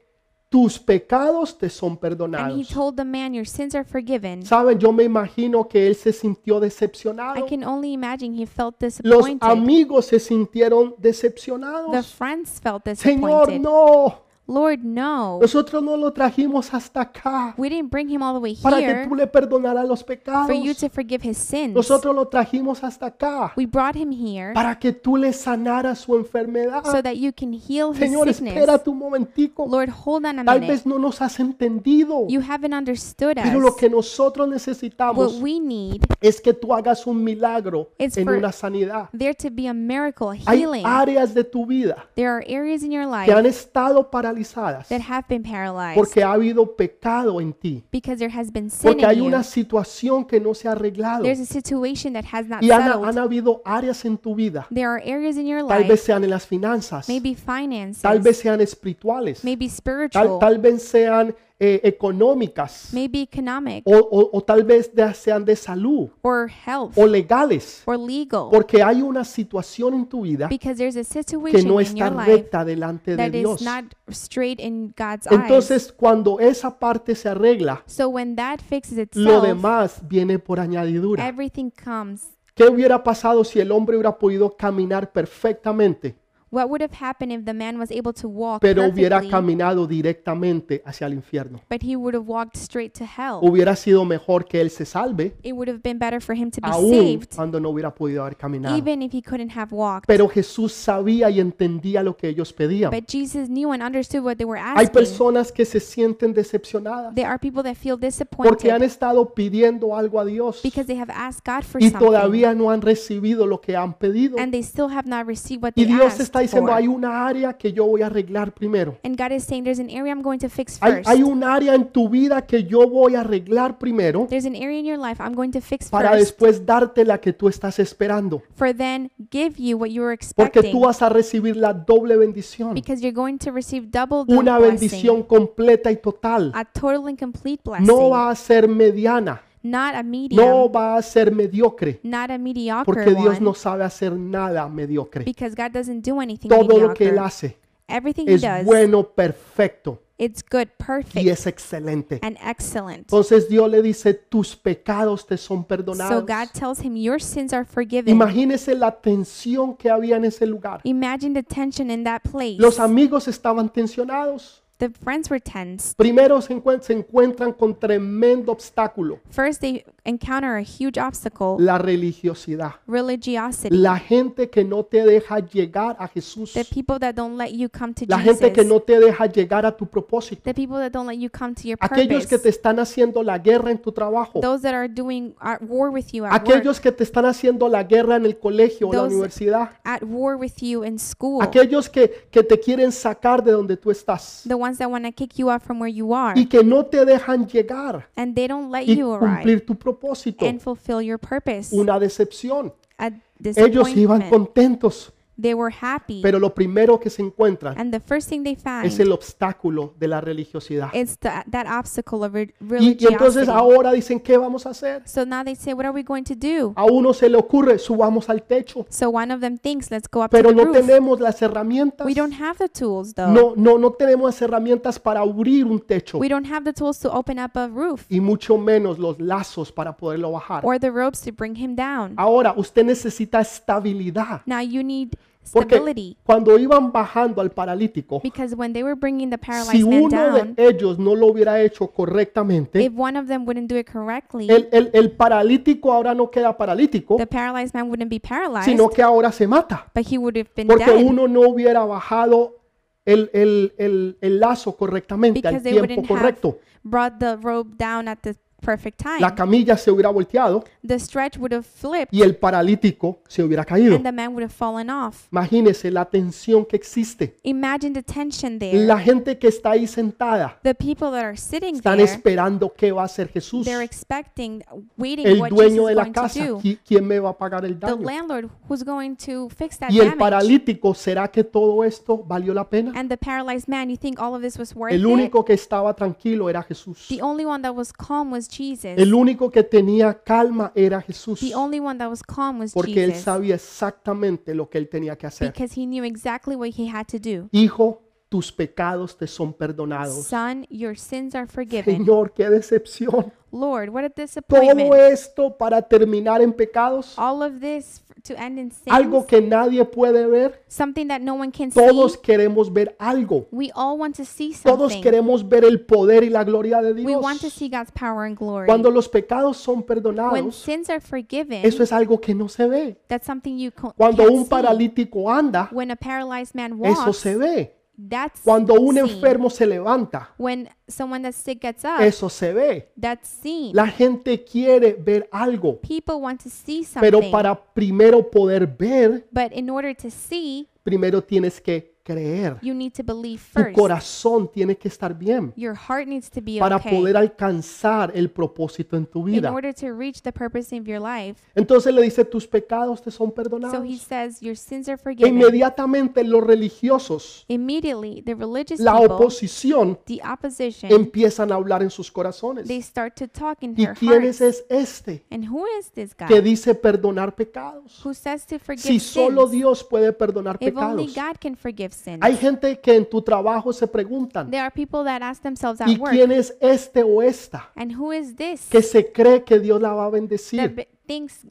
S1: tus pecados te son
S2: And he
S1: perdonados.
S2: told the man, Your sins are forgiven.
S1: Saben, yo me imagino que él se sintió
S2: I
S1: decepcionado.
S2: can only imagine he felt
S1: Los
S2: disappointed.
S1: amigos se sintieron
S2: The
S1: decepcionados.
S2: friends felt
S1: Señor,
S2: disappointed.
S1: no,
S2: Lord, no.
S1: Nosotros no lo trajimos hasta acá
S2: We didn't bring him all the way
S1: para que
S2: here
S1: tú le perdonaras los pecados.
S2: for you to forgive his sins.
S1: Nosotros lo trajimos hasta acá
S2: We brought him here
S1: para que tú le sanaras su enfermedad.
S2: so that you can heal his
S1: Señor,
S2: sickness.
S1: espérate un momentico.
S2: Lord, hold on a
S1: Tal
S2: minute.
S1: vez no nos has entendido,
S2: You haven't understood
S1: pero lo
S2: us.
S1: que nosotros
S2: What
S1: necesitamos
S2: we need
S1: es que tú hagas un milagro en una sanidad.
S2: there to be a miracle,
S1: Hay
S2: healing.
S1: áreas de tu vida
S2: There are areas in your
S1: que han
S2: life
S1: estado paralizadas
S2: that have been paralyzed
S1: porque ha habido pecado en ti,
S2: because there has been sin
S1: porque hay una situación que no se ha arreglado
S2: There's a situation that has not
S1: y han,
S2: settled.
S1: han habido áreas en tu vida,
S2: There are areas in your
S1: tal vez
S2: life,
S1: sean en las finanzas,
S2: maybe finances,
S1: tal vez sean espirituales,
S2: maybe
S1: tal,
S2: spiritual,
S1: tal vez sean eh, económicas
S2: maybe economic,
S1: o, o- o tal vez de- sean de salud
S2: or health,
S1: o legales,
S2: or legal.
S1: porque hay una situación en tu vida
S2: Because there's a
S1: que
S2: situation
S1: no
S2: in
S1: está
S2: your life
S1: recta delante de
S2: that
S1: Dios.
S2: is not straight in God's eyes.
S1: Entonces, cuando esa parte se arregla,
S2: So when that fixes
S1: lo
S2: itself,
S1: demás viene por añadidura.
S2: everything comes.
S1: ¿Qué hubiera pasado si el hombre hubiera podido caminar perfectamente,
S2: What would have happened if the man was able to walk
S1: pero hubiera caminado directamente hacia el infierno?
S2: but he would have walked straight to hell?
S1: Hubiera sido mejor que él se salve,
S2: It would have been better for him to be
S1: aún
S2: saved,
S1: cuando no hubiera podido haber caminado.
S2: even if he couldn't have walked.
S1: Pero Jesús sabía y entendía lo que ellos pedían.
S2: But Jesus knew and understood what they were
S1: Hay
S2: asking.
S1: personas que se sienten decepcionadas
S2: There are people that feel
S1: porque han
S2: disappointed
S1: estado pidiendo algo a Dios
S2: because they have asked God for
S1: y
S2: something
S1: todavía no han recibido lo que han pedido.
S2: and they still have not received what
S1: Y
S2: they
S1: Dios
S2: asked
S1: está diciendo, hay una área que yo voy a arreglar primero.
S2: And God is saying, there's an area I'm going to fix
S1: Hay,
S2: first.
S1: hay un área en tu vida que yo voy a arreglar primero
S2: There's an area in your life I'm going to fix
S1: para
S2: first
S1: después darte la que tú estás esperando.
S2: for then give you what you were
S1: Porque
S2: expecting
S1: tú vas a recibir la doble bendición.
S2: because you're going to receive double the
S1: Una
S2: blessing,
S1: bendición completa y total.
S2: a total and complete blessing,
S1: No va a ser mediana.
S2: Not a medium,
S1: No va a ser mediocre.
S2: not a mediocre
S1: Porque Dios
S2: one,
S1: no sabe hacer nada mediocre.
S2: because God doesn't do anything
S1: Todo lo que Él
S2: mediocre.
S1: hace
S2: Everything He
S1: es
S2: does,
S1: bueno, perfecto
S2: it's good,
S1: y
S2: perfect,
S1: es excelente.
S2: and excellent.
S1: Entonces Dios le dice, tus pecados te son
S2: So
S1: perdonados.
S2: God tells him, your sins are forgiven.
S1: Imagínese la tensión que había en ese lugar.
S2: Imagine the tension in that place.
S1: Los amigos estaban tensionados.
S2: The friends were tense.
S1: Primero se, encuent- se encuentran con tremendo obstáculo,
S2: First, they encounter a huge obstacle,
S1: la religiosidad.
S2: religiosity.
S1: La gente que no te deja llegar a Jesús.
S2: The people that don't let you come to
S1: La gente que
S2: Jesus.
S1: no te deja llegar a tu propósito.
S2: The people that don't let you come to your
S1: Aquellos que te están haciendo la guerra en tu trabajo.
S2: Those that are doing at war with you at work.
S1: Aquellos que te están haciendo la guerra en el colegio o la
S2: Those-
S1: universidad.
S2: At war with you in school.
S1: Aquellos que, que te quieren sacar de donde tú estás.
S2: The ones that want to kick you out from where you are.
S1: Y que no te dejan llegar
S2: And they don't let
S1: y
S2: you arrive
S1: cumplir tu propósito.
S2: and fulfill your purpose.
S1: Una decepción.
S2: A
S1: Ellos iban
S2: disappointment.
S1: contentos,
S2: They were happy.
S1: pero lo primero que se encuentran
S2: And the first thing they find
S1: es el obstáculo de la religiosidad.
S2: is the, that obstacle of
S1: Y, y entonces ahora dicen, ¿qué vamos a hacer?
S2: So now they say, what are we going to do?
S1: A uno se le ocurre, subamos al techo,
S2: So one of them thinks, let's go up to
S1: pero
S2: the
S1: no
S2: roof.
S1: tenemos las herramientas.
S2: We don't have the tools though.
S1: No, no, no tenemos las herramientas para abrir un techo
S2: We don't have the tools to open up a roof
S1: y mucho menos los lazos para poderlo bajar.
S2: or the ropes to bring him down.
S1: Ahora, usted necesita estabilidad.
S2: Now you need
S1: Porque
S2: stability
S1: cuando iban bajando al paralítico,
S2: because when they were bringing the
S1: si
S2: paralyzed man
S1: uno
S2: down,
S1: de ellos no lo hubiera hecho correctamente,
S2: if one of them wouldn't do it correctly,
S1: el, el- el paralítico ahora no queda paralítico,
S2: the paralyzed man wouldn't be paralyzed,
S1: sino que ahora se mata.
S2: but he would have been
S1: Porque
S2: dead
S1: uno no hubiera bajado el, el- el- el lazo correctamente al
S2: because they
S1: tiempo
S2: wouldn't
S1: correcto.
S2: have brought the rope down at the perfect time.
S1: La camilla se hubiera volteado
S2: the stretch would have flipped
S1: y el paralítico se hubiera caído.
S2: and the man would have fallen off.
S1: Imagínese la tensión que existe.
S2: Imagine the tension there.
S1: La gente que está ahí sentada
S2: the people that are sitting
S1: están
S2: there,
S1: esperando qué va a hacer Jesús.
S2: they're expecting, waiting
S1: El
S2: what
S1: dueño
S2: Jesus
S1: de
S2: is
S1: la
S2: going to
S1: casa,
S2: do.
S1: ¿qui- ¿quién me va a pagar el
S2: The
S1: daño?
S2: landlord who's going to fix that
S1: Y el
S2: damage.
S1: paralítico, ¿será que todo esto valió la pena?
S2: And the paralyzed man, you think all of this was worth
S1: El
S2: it?
S1: único que estaba tranquilo era Jesús.
S2: The only one that was calm was Jesus.
S1: El único que tenía calma era Jesús.
S2: the only one that was calm was
S1: Porque él
S2: Jesus.
S1: sabía exactamente lo que él tenía que hacer.
S2: Because he knew exactly what he had to do.
S1: Hijo, tus pecados te son perdonados.
S2: Son, your sins are forgiven.
S1: Señor, qué decepción.
S2: Lord, what a
S1: Todo
S2: disappointment.
S1: esto para terminar en pecados.
S2: All of this to end in sins.
S1: Algo que nadie puede ver.
S2: Something that no one can
S1: Todos
S2: see.
S1: queremos ver algo.
S2: We all want to see
S1: Todos
S2: something.
S1: queremos ver el poder y la gloria de
S2: We want to
S1: Dios.
S2: see God's power and glory.
S1: Cuando los pecados son
S2: When
S1: perdonados,
S2: sins are forgiven,
S1: eso es algo que no se ve.
S2: that's something you co-
S1: Cuando
S2: can't
S1: un
S2: see.
S1: paralítico anda,
S2: When a paralyzed man
S1: eso
S2: walks,
S1: se ve.
S2: That's
S1: Cuando un
S2: seen.
S1: enfermo se levanta,
S2: When someone that's sick gets up,
S1: eso se ve.
S2: that's seen.
S1: La gente quiere ver algo,
S2: People want to see something.
S1: pero para primero poder ver,
S2: But in order to see,
S1: primero tienes que creer.
S2: you need to believe
S1: Tu
S2: first.
S1: corazón tiene que estar bien
S2: Your heart needs to be
S1: para
S2: okay
S1: poder alcanzar el propósito en tu
S2: in
S1: vida.
S2: order to reach the purpose of your life.
S1: Entonces le dice, tus pecados te son
S2: So he
S1: perdonados.
S2: says, Your sins are
S1: E
S2: forgiven.
S1: inmediatamente los religiosos,
S2: Immediately, the religious
S1: la
S2: people,
S1: oposición,
S2: the opposition,
S1: empiezan a hablar en sus corazones.
S2: they start to talk in
S1: ¿Y
S2: their
S1: quién
S2: hearts.
S1: es este
S2: And who is this
S1: que
S2: guy
S1: dice perdonar pecados?
S2: who says to forgive
S1: Si solo
S2: sins?
S1: Dios puede perdonar
S2: If only
S1: pecados.
S2: God can forgive
S1: Hay gente que en tu trabajo se preguntan,
S2: There are people that ask themselves
S1: ¿y
S2: at work,
S1: quién es este o esta
S2: and who is this
S1: que se cree que Dios la va a
S2: that
S1: bendecir?
S2: thinks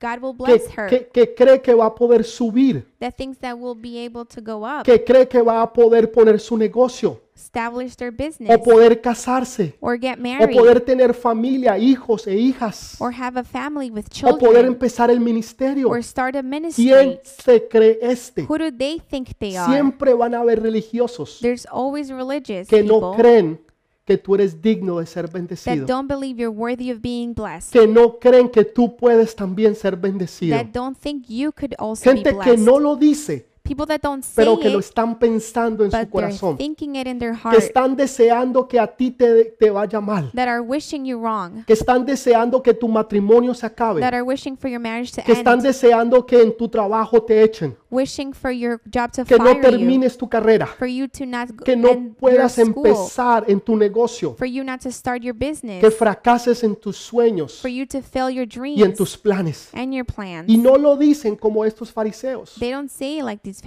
S2: God will
S1: Que,
S2: bless her,
S1: que- que cree que va a poder subir,
S2: that thinks that will be able to go up,
S1: que cree que va a poder poner su negocio.
S2: Establish their
S1: o
S2: business,
S1: poder casarse.
S2: Or get
S1: o
S2: married,
S1: poder tener familia, hijos e hijas.
S2: Or have a family with
S1: o poder
S2: children,
S1: empezar el ministerio.
S2: or start a
S1: ¿Quién
S2: ministry.
S1: se cree este?
S2: Who do they think they are?
S1: Siempre van a haber religiosos
S2: There's always religious
S1: que no
S2: people
S1: creen que tú eres digno de ser
S2: that
S1: bendecido,
S2: don't believe you're worthy of being blessed,
S1: que no creen que tú puedes también ser bendecido.
S2: that don't think you could also be
S1: Gente que
S2: blessed.
S1: no lo dice,
S2: People that don't say
S1: pero que lo están pensando en su corazón,
S2: thinking it in their
S1: que
S2: heart,
S1: están deseando que a ti te, te vaya mal,
S2: that are wishing you wrong,
S1: que están deseando que tu matrimonio se acabe,
S2: that are wishing for your marriage to
S1: que están
S2: end,
S1: deseando que en tu trabajo te echen,
S2: wishing for your job to
S1: que no termines tu carrera,
S2: for you to not go-
S1: que no puedas empezar en tu negocio,
S2: for you not to start your business,
S1: que fracases en tus sueños
S2: for you to fail your
S1: y en
S2: dreams
S1: tus planes.
S2: and your plans.
S1: Y no lo dicen como estos fariseos,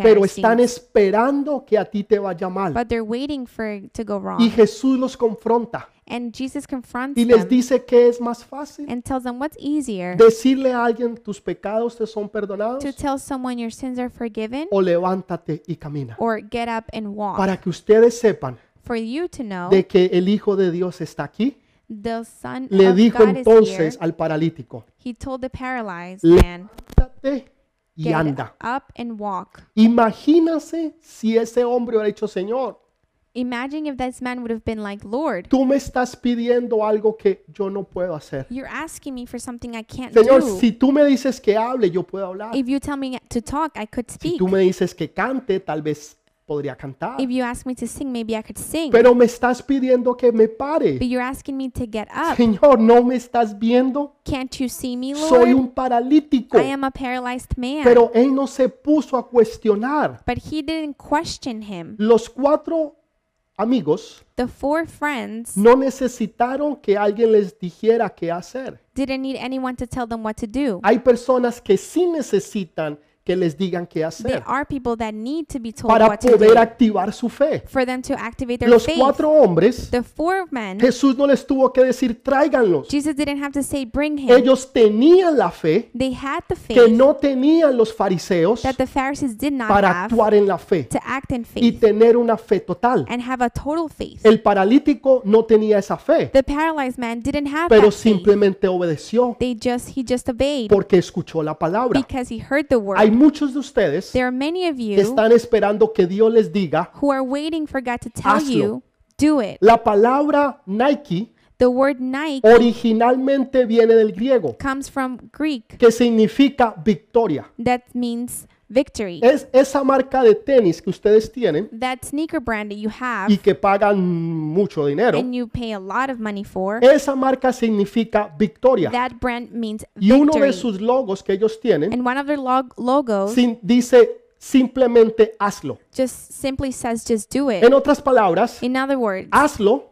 S1: Pero están esperando que a ti te vaya mal.
S2: but they're waiting for it to go wrong.
S1: Y Jesús los confronta
S2: And Jesus confronts
S1: y les
S2: them
S1: dice que es más fácil
S2: and tells them what's easier
S1: decirle a alguien tus pecados te son perdonados
S2: to tell someone your sins are forgiven
S1: o levántate y camina.
S2: or get up and walk.
S1: Para que ustedes sepan
S2: For you to know
S1: de que el Hijo de Dios está aquí,
S2: the Son
S1: le
S2: of
S1: dijo
S2: God is
S1: entonces
S2: here,
S1: al paralítico,
S2: he told the paralyzed man,
S1: levántate y
S2: get
S1: anda.
S2: up and walk.
S1: Imagínase si ese hombre hubiera dicho, Señor,
S2: Imagine if this man would have been like, Lord,
S1: tú me estás pidiendo algo que yo no puedo hacer.
S2: you're asking me for something I can't
S1: Señor,
S2: do.
S1: si tú me dices que hable, yo puedo hablar.
S2: If you tell me to talk, I could
S1: Si
S2: speak.
S1: tú me dices que cante, tal vez podría cantar.
S2: If you ask me to sing, maybe I could sing.
S1: Pero me estás pidiendo que me pare.
S2: But you're asking me to get up.
S1: Señor, ¿no me estás viendo?
S2: Can't you see me,
S1: Soy
S2: Lord?
S1: un paralítico.
S2: I am a paralyzed man.
S1: Pero él no se puso a cuestionar.
S2: But he didn't question him.
S1: Los cuatro amigos
S2: The four friends
S1: no necesitaron que alguien les dijera qué hacer.
S2: didn't need anyone to tell them what to do.
S1: Hay personas que sí necesitan que les digan qué
S2: There
S1: hacer
S2: are people that need to be told
S1: para
S2: what to
S1: poder
S2: do
S1: activar su fe.
S2: for them to activate their
S1: Los
S2: faith.
S1: cuatro hombres,
S2: The four men,
S1: Jesús no les tuvo que decir tráiganlos.
S2: Jesus didn't have to say, bring him.
S1: Ellos tenían la fe
S2: They had the
S1: que no tenían los fariseos
S2: that the Pharisees did not
S1: para
S2: have
S1: actuar en la fe
S2: to act in
S1: y tener una fe total.
S2: and have a total faith.
S1: El paralítico no tenía esa fe,
S2: The paralyzed man didn't have
S1: pero
S2: that faith.
S1: simplemente obedeció
S2: They just he just obeyed
S1: porque escuchó la palabra.
S2: because he heard the word.
S1: Hay muchos de ustedes
S2: There are many of
S1: que
S2: you
S1: están esperando que Dios les diga.
S2: who are waiting for God to tell
S1: Hazlo.
S2: you, do it.
S1: La palabra Nike
S2: The word Nike
S1: originalmente viene del griego,
S2: comes from Greek
S1: que significa victoria.
S2: that means victory.
S1: Es esa marca de tenis que ustedes tienen
S2: That sneaker brand that you have
S1: y que pagan mucho dinero.
S2: and you pay a lot of money for,
S1: Esa marca significa victoria.
S2: that brand means
S1: Y uno de sus logos que ellos tienen
S2: And one of their log- logos
S1: sin- dice simplemente hazlo.
S2: just simply says, just do it.
S1: En otras palabras,
S2: In other words,
S1: hazlo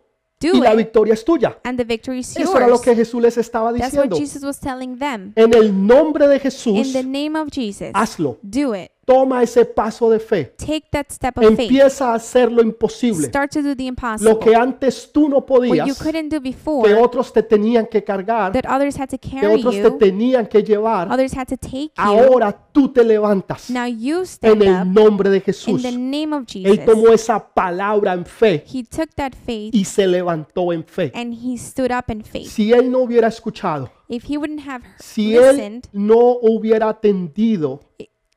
S1: y la
S2: it
S1: victoria es tuya.
S2: and the victory is
S1: Eso era lo que Jesús les estaba
S2: That's what
S1: diciendo.
S2: Jesus was telling them.
S1: En el nombre de
S2: In
S1: Jesús,
S2: the name of Jesus,
S1: hazlo.
S2: do it.
S1: Toma ese paso de fe,
S2: Take that step of faith.
S1: empieza a hacer lo imposible,
S2: Start to do the
S1: lo que antes tú no
S2: What you
S1: podías,
S2: couldn't do
S1: que otros te tenían que cargar,
S2: that others had to
S1: que
S2: carry
S1: otros te
S2: you,
S1: tenían que llevar,
S2: others had to take you.
S1: ahora tú te levantas
S2: Now you
S1: en
S2: stand
S1: el
S2: up
S1: nombre de
S2: in
S1: Jesús.
S2: the name of
S1: Él
S2: Jesus.
S1: tomó esa palabra en fe
S2: He took that faith
S1: y se levantó en fe.
S2: and he stood up in faith.
S1: Si él no hubiera escuchado,
S2: If he wouldn't have
S1: si él no hubiera atendido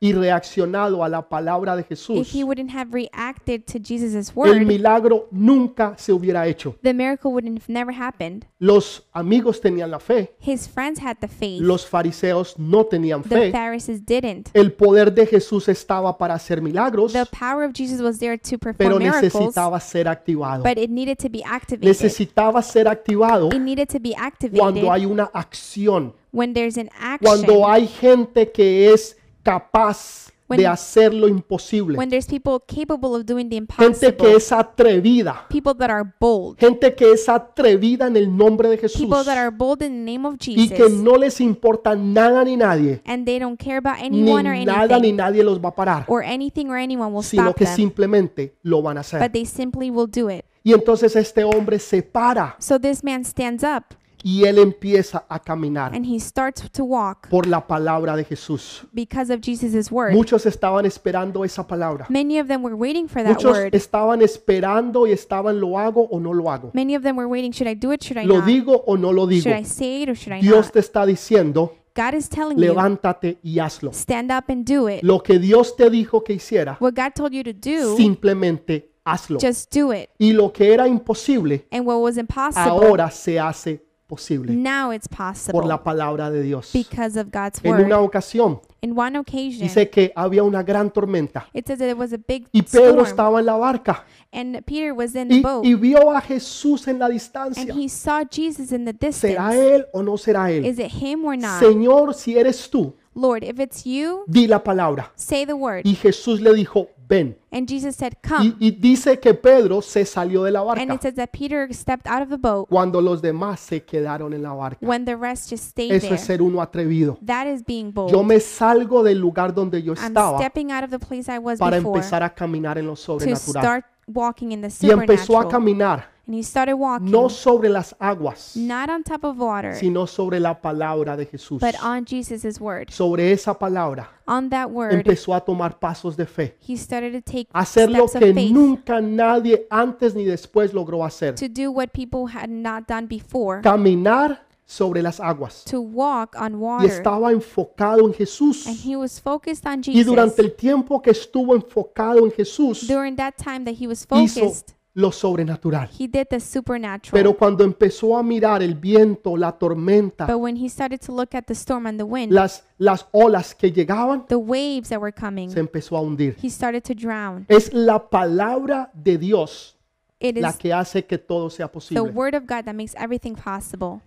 S1: y reaccionado a la palabra de
S2: if
S1: Jesús,
S2: he wouldn't have reacted to Jesus'
S1: el
S2: word,
S1: milagro nunca se hubiera hecho.
S2: the miracle would have never happened.
S1: Los amigos tenían la fe,
S2: His friends had the faith.
S1: los fariseos no tenían
S2: The
S1: fe.
S2: Pharisees didn't.
S1: El poder de Jesús estaba para hacer milagros,
S2: The power of Jesus was there to
S1: pero
S2: perform miracles,
S1: necesitaba ser activado.
S2: but it needed to be activated.
S1: Necesitaba ser activado
S2: It needed to be activated
S1: cuando hay una acción,
S2: when there's an action,
S1: cuando hay gente que es capaz
S2: When-
S1: de hacer lo imposible,
S2: when there's people capable of doing the
S1: gente que es atrevida,
S2: people that are bold,
S1: gente que es atrevida en el nombre de Jesús.
S2: People that are bold in the name of
S1: y que no les importa nada ni nadie,
S2: and they don't care about
S1: ni nada ni nadie los va a parar,
S2: or anything or anyone will
S1: sino
S2: stop
S1: que
S2: them,
S1: simplemente lo van a hacer.
S2: but they simply will do it.
S1: Y entonces este hombre se para.
S2: So this man stands up
S1: y él empieza a caminar
S2: and he starts to walk
S1: por la palabra de Jesús.
S2: because of Jesus' word.
S1: Muchos estaban esperando esa palabra.
S2: Many of them were waiting for that
S1: Muchos
S2: word.
S1: estaban esperando y estaban lo hago o no lo hago.
S2: Many of them were waiting. Should I do it? Should I
S1: Lo
S2: not?
S1: digo o no lo digo.
S2: Should I say it or should I
S1: Dios
S2: not?
S1: te está diciendo,
S2: God is telling you,
S1: levántate y hazlo.
S2: stand up and do it.
S1: Lo que Dios te dijo que hiciera,
S2: What God told you to do,
S1: simplemente hazlo.
S2: just do it.
S1: Y lo que era imposible,
S2: And what was impossible,
S1: ahora se hace posible
S2: now it's
S1: por
S2: possible
S1: la palabra de Dios.
S2: because of God's
S1: En
S2: word.
S1: una ocasión
S2: In one occasion,
S1: dice que había una gran tormenta
S2: it says that it was a big
S1: y Pedro
S2: storm,
S1: estaba en la barca
S2: and Peter was in the
S1: y,
S2: boat,
S1: y vio a Jesús en la
S2: and
S1: distancia.
S2: he saw Jesus in the
S1: ¿Será
S2: distance.
S1: él o no será él?
S2: Is it him or not?
S1: Señor, si eres tú,
S2: Lord, if it's you,
S1: di la palabra.
S2: say the word.
S1: Y Jesús le dijo, ven.
S2: And Jesus said, Come.
S1: y dice que Pedro se salió de la
S2: And
S1: barca
S2: it says that Peter stepped out of the boat
S1: cuando los demás se quedaron en la barca.
S2: when the rest just stayed
S1: Eso
S2: there.
S1: es ser uno atrevido.
S2: That is being bold.
S1: Yo me salgo del lugar donde yo
S2: I'm
S1: estaba
S2: stepping out of the place I was
S1: para
S2: before
S1: empezar a caminar en lo
S2: to
S1: sobrenatural.
S2: start walking in the
S1: Y empezó a
S2: supernatural.
S1: caminar
S2: And he started walking
S1: no sobre las aguas,
S2: not on top of water,
S1: sino sobre la palabra de Jesús.
S2: but on Jesus' word.
S1: Sobre esa palabra
S2: On that word,
S1: empezó a tomar pasos de fe.
S2: he started to take
S1: Hacer lo
S2: steps
S1: que
S2: of faith
S1: nunca nadie antes ni después logró hacer.
S2: to do what people had not done before,
S1: Caminar sobre las aguas.
S2: to walk on
S1: Y
S2: water.
S1: estaba enfocado en Jesús.
S2: And he was focused on
S1: Y durante
S2: Jesus.
S1: el tiempo que estuvo enfocado en Jesús,
S2: During that time that he was
S1: hizo
S2: focused,
S1: lo sobrenatural.
S2: he did the supernatural.
S1: Pero cuando empezó a mirar el viento, la tormenta,
S2: But when he started to look at the storm and the wind,
S1: las, las olas que llegaban,
S2: the waves that were coming,
S1: se empezó a hundir.
S2: he started to drown.
S1: Es la palabra de Dios
S2: It
S1: la
S2: is
S1: que hace que todo sea
S2: the
S1: posible.
S2: word of God that makes everything possible.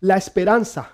S1: La esperanza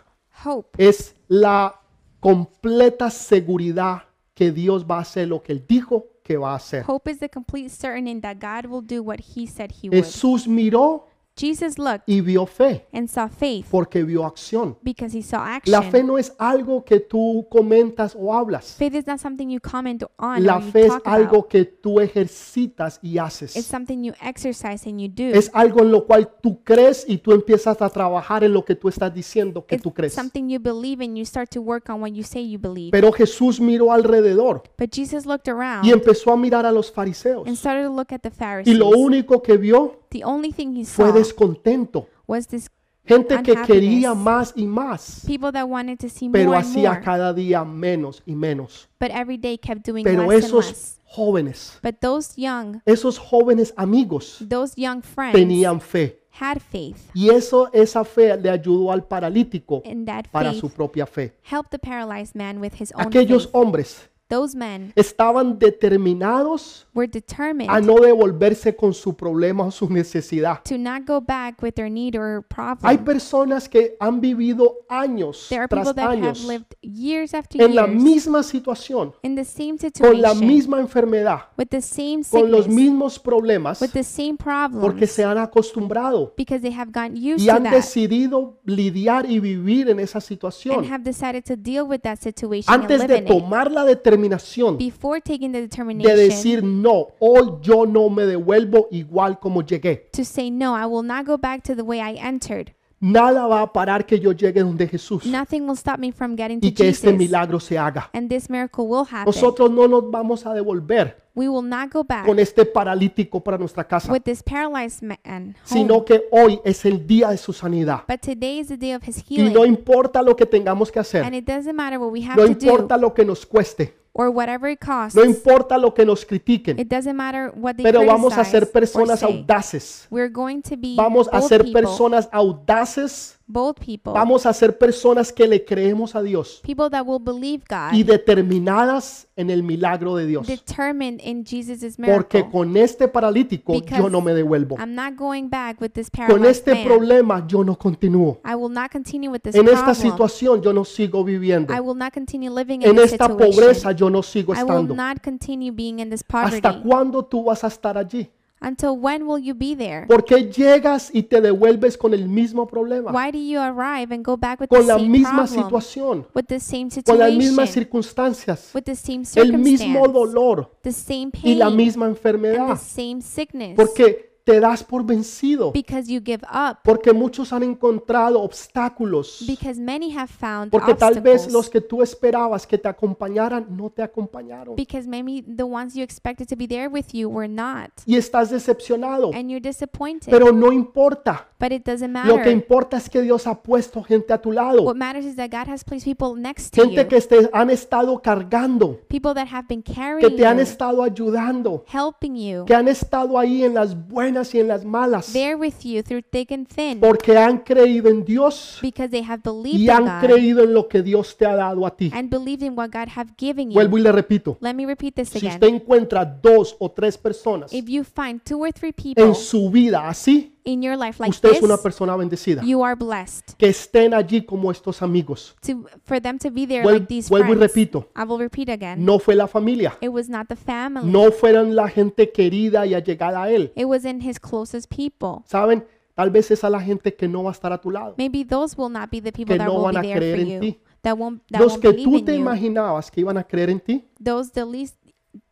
S2: Hope
S1: es la completa seguridad que Dios va a hacer lo que Él dijo que va a hacer.
S2: Hope is the complete certainty that God will do what he said he would.
S1: Jesús miró
S2: Jesus looked
S1: y vio fe
S2: and saw faith
S1: porque vio acción.
S2: because he saw
S1: La fe
S2: action.
S1: no es algo que tú comentas o hablas.
S2: Faith is not something you comment on
S1: La
S2: or you
S1: fe es
S2: talk
S1: algo
S2: about.
S1: que tú ejercitas y
S2: It's
S1: haces.
S2: something you exercise and you do.
S1: Es algo en lo cual tú crees y tú empiezas a trabajar en lo que tú estás diciendo que tú
S2: It's
S1: crees.
S2: something you believe and you start to work on what you say you believe.
S1: Pero Jesús miró alrededor
S2: But Jesus looked around
S1: y empezó a mirar a los fariseos.
S2: and started to look at the
S1: Y lo único que vio
S2: The only thing he
S1: fue
S2: saw
S1: descontento.
S2: was this
S1: Gente que quería más y más,
S2: people that wanted to see
S1: pero
S2: more and
S1: hacía
S2: more,
S1: cada día menos y menos.
S2: but every day kept doing
S1: Pero
S2: less and
S1: esos
S2: less.
S1: jóvenes,
S2: But those young,
S1: esos jóvenes amigos
S2: those young friends
S1: tenían fe.
S2: had faith,
S1: Y eso, esa fe le ayudó al paralítico
S2: and that
S1: para
S2: faith
S1: su propia fe.
S2: helped the paralyzed man with his own
S1: Aquellos
S2: faith.
S1: hombres
S2: Those men
S1: estaban determinados
S2: were determined
S1: a no devolverse con su problema o su necesidad.
S2: to not go back with their need or
S1: Hay
S2: problem.
S1: personas que han vivido años
S2: There are
S1: tras
S2: people that have
S1: años
S2: lived years after
S1: en la
S2: years
S1: misma situación,
S2: in the same
S1: con la
S2: situation,
S1: misma enfermedad,
S2: with the same
S1: con los
S2: sickness,
S1: mismos problemas,
S2: with the same
S1: porque
S2: problems,
S1: se han acostumbrado
S2: because they have gotten used
S1: y
S2: to
S1: han
S2: that
S1: decidido lidiar y vivir en esa
S2: and
S1: situación.
S2: have decided to deal with that situation and
S1: Antes
S2: live
S1: de
S2: in it.
S1: tomar la determinación determinación
S2: before taking the
S1: de
S2: determination
S1: decir no, hoy yo no me devuelvo igual como llegué.
S2: to say, No, I will not go back to the way I entered.
S1: Nada va a parar que yo llegue donde Jesús
S2: Nothing will stop me from getting to
S1: y que este
S2: Jesus.
S1: milagro se haga.
S2: And this miracle will happen.
S1: Nosotros no nos vamos a devolver
S2: We will not go back
S1: con este paralítico para nuestra casa,
S2: with this paralyzed man home.
S1: sino que hoy es el día de su sanidad.
S2: But today is the day of his
S1: Y no
S2: healing.
S1: importa lo que tengamos que
S2: And
S1: hacer,
S2: it doesn't matter what we have
S1: no
S2: to do
S1: importa lo que nos cueste,
S2: or whatever it costs.
S1: no importa lo que nos critiquen,
S2: It doesn't matter what they
S1: pero vamos a ser personas
S2: or say.
S1: audaces.
S2: We're going to be
S1: Vamos a ser
S2: people,
S1: personas audaces.
S2: Bold people,
S1: Vamos a ser personas que le creemos a Dios
S2: people that will believe God,
S1: y determinadas en el milagro de Dios.
S2: determined in Jesus'
S1: Porque
S2: miracle.
S1: con este paralítico yo
S2: Because
S1: no me devuelvo.
S2: I'm not going back with this
S1: Con
S2: paralyzed
S1: este
S2: man.
S1: problema yo no continúo.
S2: I will not continue with this
S1: En esta
S2: problem.
S1: situación yo no sigo viviendo.
S2: I will not continue living in
S1: En
S2: this
S1: esta
S2: situation.
S1: pobreza yo no sigo
S2: I will
S1: estando.
S2: not continue being in this poverty.
S1: ¿Hasta cuándo tú vas a estar allí?
S2: Until when will you be there?
S1: ¿Por qué llegas y te devuelves con el mismo problema?
S2: Why do you arrive and go back with
S1: Con
S2: the
S1: la
S2: same
S1: misma
S2: problem,
S1: situación,
S2: with the same
S1: con las mismas
S2: situation,
S1: circunstancias,
S2: with the same
S1: el mismo dolor
S2: the same
S1: y
S2: pain,
S1: la misma
S2: and
S1: enfermedad?
S2: the same sickness?
S1: Porque te das por vencido.
S2: Because you give up.
S1: Porque muchos han encontrado obstáculos.
S2: Because many have found
S1: Porque tal vez
S2: obstacles.
S1: los que tú esperabas que te acompañaran no te acompañaron.
S2: Because maybe the ones you expected to be there with you were not.
S1: Y estás decepcionado.
S2: And you're disappointed.
S1: Pero no importa.
S2: but it doesn't
S1: Lo que
S2: matter.
S1: importa es que Dios ha puesto gente a tu lado.
S2: What matters is that God has placed people next to
S1: Gente
S2: you.
S1: que te han estado cargando.
S2: People that have been
S1: Que
S2: carrying
S1: te han estado ayudando.
S2: helping you,
S1: Que han estado ahí en las buenas y en las malas.
S2: with you through thick and thin.
S1: Porque han creído en Dios
S2: Because they have believed
S1: y
S2: in
S1: han
S2: God
S1: creído en lo que Dios te ha dado a ti.
S2: and believed in what God have given you.
S1: Vuelvo y le repito.
S2: Let me repeat this
S1: Si
S2: again.
S1: usted encuentra dos o tres personas
S2: If you find two or three people
S1: en su vida así,
S2: in your life like
S1: usted es una
S2: this,
S1: persona bendecida.
S2: you are blessed
S1: Que estén allí como estos amigos.
S2: to for them to be there
S1: Vuel-
S2: like these
S1: vuelvo y
S2: friends.
S1: repito.
S2: I will repeat again.
S1: No fue la familia.
S2: It was not the family.
S1: No fueron la gente querida y allegada a él.
S2: It was in his closest people.
S1: ¿Saben? Tal vez es a la gente que no va a estar a tu lado.
S2: Maybe those will not be the people
S1: Que
S2: that
S1: no
S2: will
S1: van
S2: be there for
S1: creer en
S2: you.
S1: ti.
S2: That won't that
S1: Los
S2: won't
S1: que
S2: believe
S1: tú
S2: in
S1: te
S2: you.
S1: imaginabas que iban a creer en ti
S2: Those the least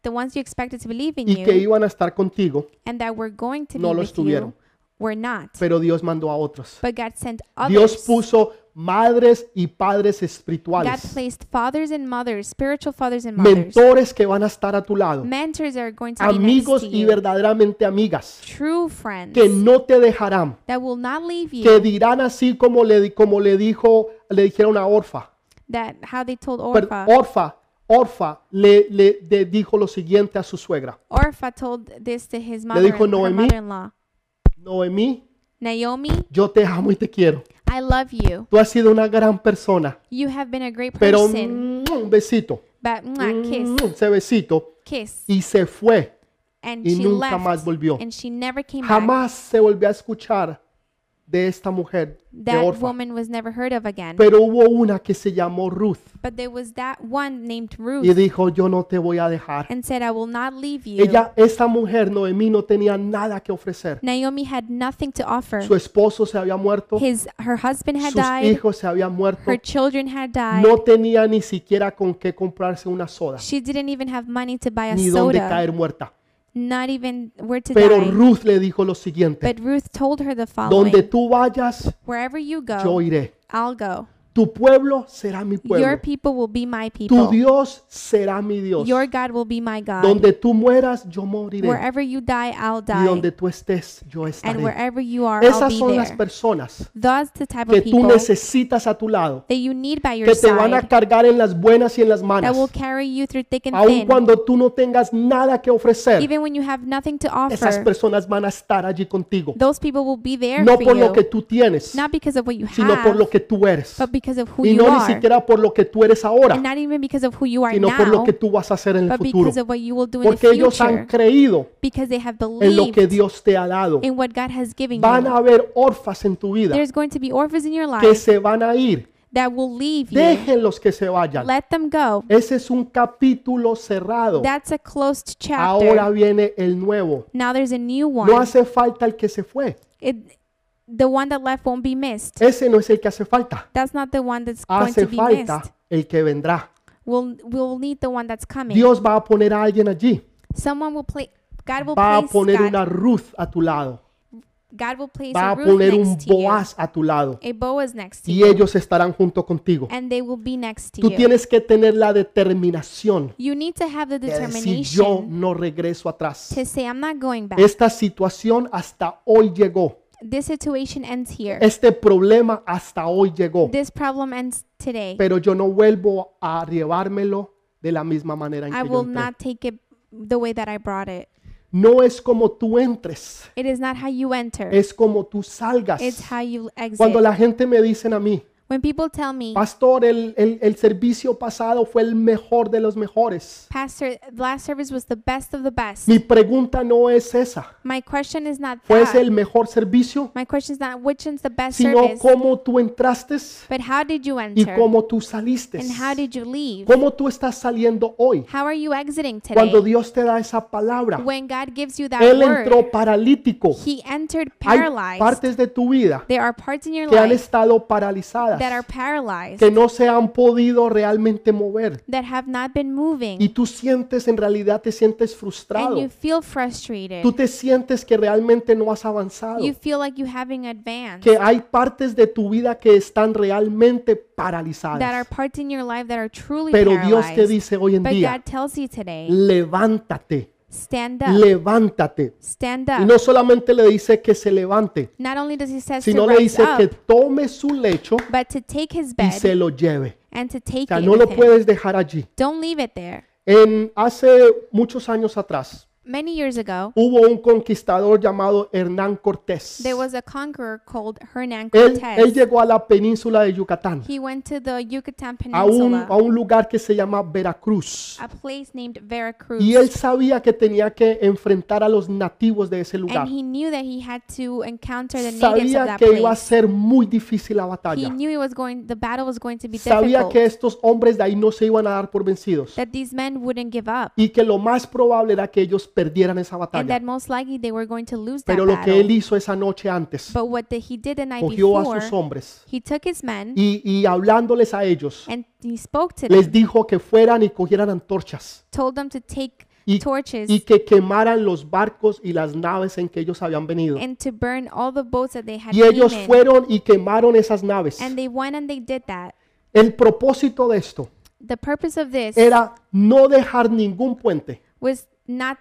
S2: the ones you expected to believe in
S1: y que
S2: you
S1: iban a estar contigo,
S2: and that were going to
S1: no
S2: be
S1: lo
S2: with
S1: estuvieron.
S2: Were not.
S1: pero Dios mandó a otros.
S2: But God sent
S1: Dios
S2: others.
S1: puso madres y padres
S2: God
S1: espirituales,
S2: placed fathers and mothers, spiritual fathers and mothers,
S1: mentores que van a estar a tu lado,
S2: mentors are going to be
S1: amigos
S2: next to
S1: y
S2: you,
S1: verdaderamente amigas
S2: true friends
S1: que no te dejarán,
S2: that will not leave you.
S1: que dirán así como le, di- como le dijo, le dijeron a Orfa.
S2: that how they told
S1: Pero
S2: Orpha.
S1: Orfa, Orfa le, le- le dijo lo siguiente a su suegra.
S2: Orpha told this to his mother,
S1: dijo
S2: her
S1: Noemí.
S2: mother-in-law.
S1: Noemí,
S2: Naomi,
S1: yo te amo y te quiero.
S2: I love you.
S1: Tú has sido una gran persona,
S2: You have been a great
S1: pero
S2: person.
S1: mm, un besito,
S2: but mwah,
S1: mm,
S2: kiss,
S1: ese besito,
S2: kiss,
S1: y se fue.
S2: and
S1: y
S2: she
S1: nunca
S2: left,
S1: más volvió.
S2: and she never came back.
S1: Jamás se volvió a escuchar de esta mujer, de
S2: That
S1: Orfa.
S2: woman was never heard of again.
S1: Pero hubo una que se llamó Ruth
S2: but there was that one named Ruth,
S1: y dijo, yo no te voy a dejar.
S2: and said, "I will not leave you."
S1: Ella, esta mujer, Noemí, no tenía nada que ofrecer.
S2: Naomi had nothing to offer.
S1: Su esposo se había muerto,
S2: His her husband had
S1: sus
S2: died.
S1: hijos se habían muerto,
S2: Her children had died.
S1: no tenía ni siquiera con qué comprarse una soda,
S2: She didn't even have money to buy a
S1: ni dónde
S2: soda.
S1: caer muerta.
S2: Not even where to
S1: Pero
S2: die.
S1: Ruth le dijo lo siguiente,
S2: But Ruth told her the
S1: donde
S2: following:
S1: tú vayas,
S2: Wherever you
S1: yo
S2: go,
S1: iré.
S2: I'll go.
S1: Tu pueblo será mi
S2: Your
S1: pueblo.
S2: people will be my
S1: Tu
S2: people.
S1: Dios será mi Dios.
S2: Your God will be my God.
S1: Donde tú mueras, yo moriré.
S2: Wherever you die, I'll
S1: Y
S2: die.
S1: donde tú estés, yo
S2: And
S1: estaré.
S2: wherever you are, I'll
S1: Esas
S2: be
S1: son las
S2: there.
S1: personas
S2: That's the type
S1: que
S2: of
S1: tú necesitas a tu lado,
S2: that you need by your
S1: que te van a
S2: side
S1: cargar en las buenas y en las
S2: that
S1: malas.
S2: will carry you through thick and
S1: Aun
S2: thin.
S1: cuando tú no tengas nada que ofrecer,
S2: Even when you have nothing to
S1: esas
S2: offer,
S1: personas van a estar allí contigo.
S2: those people will be there
S1: No
S2: for
S1: por lo
S2: you.
S1: que tú tienes,
S2: Not because of what you
S1: sino por
S2: have,
S1: lo que tú eres.
S2: but because of who
S1: Y
S2: you
S1: no ni
S2: are.
S1: siquiera por lo que tú eres ahora,
S2: And not even because of who you are
S1: sino por lo
S2: now,
S1: que tú vas a hacer en el
S2: but
S1: futuro.
S2: because of what you will do in the
S1: Porque ellos han
S2: future.
S1: creído
S2: Because they have
S1: en lo que
S2: believed
S1: Dios te ha dado.
S2: in what God has given
S1: Van
S2: you.
S1: a haber orfas en tu vida
S2: There's going to be orphans in your
S1: que
S2: life
S1: se van a ir.
S2: that will leave you.
S1: Déjenlos que se vayan.
S2: Let them go.
S1: Ese es un capítulo cerrado.
S2: That's a closed
S1: Ahora
S2: chapter.
S1: viene el nuevo.
S2: Now there's a new
S1: No
S2: one.
S1: hace falta el que se fue.
S2: It, the one that left won't be missed.
S1: Ese no es el que hace falta.
S2: That's not the one that's going
S1: Hace
S2: to be
S1: falta
S2: missed.
S1: el que vendrá.
S2: We'll we'll need the one that's coming.
S1: Dios va a poner a alguien allí.
S2: Someone will play. God will
S1: Va a
S2: place
S1: poner
S2: God,
S1: una Ruth a tu lado.
S2: God will place
S1: Va
S2: a Ruth
S1: poner un
S2: next to you,
S1: Boaz a tu lado.
S2: a Boaz next to
S1: Y
S2: you,
S1: ellos estarán junto contigo.
S2: and they will be next to
S1: Tú
S2: you.
S1: tienes que tener la determinación
S2: You need to have the
S1: de decir yo
S2: determination
S1: no regreso atrás.
S2: to say, I'm not going back.
S1: Esta situación hasta hoy llegó.
S2: This situation ends here.
S1: Este problema hasta hoy llegó.
S2: This problem ends today.
S1: Pero yo no vuelvo a llevármelo de la misma manera en
S2: I
S1: que yo
S2: will
S1: entré.
S2: not take it the way that I brought it.
S1: No es como tú entres,
S2: It is not how you enter.
S1: es como tú salgas.
S2: It's how you exit.
S1: Cuando la gente me dicen a mí,
S2: When people tell me,
S1: pastor, el, el- el servicio pasado fue el mejor de los mejores.
S2: Pastor, last service was the best of the best.
S1: Mi pregunta no es esa.
S2: My question is not
S1: ¿Fue
S2: that.
S1: ese el mejor servicio?
S2: My question is not which one's the best
S1: Sino
S2: service,
S1: cómo tú entraste
S2: but how did you
S1: y
S2: enter
S1: cómo tú saliste.
S2: and how did you leave?
S1: ¿Cómo tú estás saliendo hoy?
S2: How are you exiting
S1: Cuando
S2: today?
S1: Dios te da esa palabra.
S2: When God gives you that
S1: Él
S2: word,
S1: entró paralítico.
S2: He entered
S1: Hay
S2: paralyzed.
S1: partes de tu vida
S2: There are parts in your
S1: que han
S2: life
S1: estado paralizadas,
S2: that are paralyzed,
S1: que no se han podido realmente mover.
S2: that have not been moving,
S1: Y tú sientes, en realidad te sientes
S2: and
S1: frustrado.
S2: you feel frustrated.
S1: Tú te sientes que realmente no has avanzado.
S2: You feel like you haven't advanced.
S1: Que hay partes de tu vida que están realmente
S2: That are
S1: paralizadas.
S2: parts in your life that are truly
S1: Pero Dios te
S2: paralyzed.
S1: dice hoy en
S2: But
S1: día,
S2: God tells you today,
S1: levántate,
S2: stand up,
S1: levántate.
S2: stand
S1: Y
S2: up.
S1: no solamente le dice que se levante,
S2: Not only does He says
S1: sino
S2: to
S1: le
S2: rise
S1: dice que
S2: up,
S1: tome su lecho
S2: but to take His
S1: y se
S2: bed
S1: lo lleve.
S2: and to
S1: O
S2: take
S1: sea,
S2: it
S1: no lo
S2: with Him.
S1: puedes dejar allí.
S2: Don't leave it there.
S1: En hace muchos años atrás
S2: Many years ago,
S1: hubo un conquistador llamado Hernán Cortés.
S2: there was a conqueror called Hernan
S1: Él, él
S2: Cortez.
S1: llegó a la península de Yucatán,
S2: He went to the Yucatan
S1: a un,
S2: Peninsula,
S1: a un lugar que se llama Veracruz.
S2: a place named Veracruz.
S1: Y él sabía que tenía que enfrentar a los nativos de ese lugar.
S2: And he knew that he had to encounter the natives of
S1: Sabía
S2: that
S1: que iba a ser muy difícil la
S2: He
S1: batalla.
S2: knew it was going, the battle was going to be
S1: Sabía que estos hombres de ahí no se iban a dar por vencidos.
S2: That these men wouldn't give up.
S1: Y que lo más probable era que ellos perdieran esa
S2: And
S1: batalla.
S2: that most likely they were going to lose that
S1: Pero lo que él hizo esa noche antes,
S2: But what the, he did the night
S1: cogió a
S2: before,
S1: sus hombres
S2: he took his men
S1: y, y hablándoles a ellos,
S2: and he spoke to
S1: les
S2: them,
S1: dijo que fueran y cogieran antorchas
S2: told them to take
S1: y,
S2: torches
S1: y que quemaran los barcos y las naves en que ellos habían venido.
S2: and to burn all the boats that they had
S1: Y ellos
S2: in.
S1: fueron y quemaron esas naves.
S2: And they went and they did that.
S1: El propósito de esto
S2: The purpose of this
S1: era no dejar ningún puente
S2: was not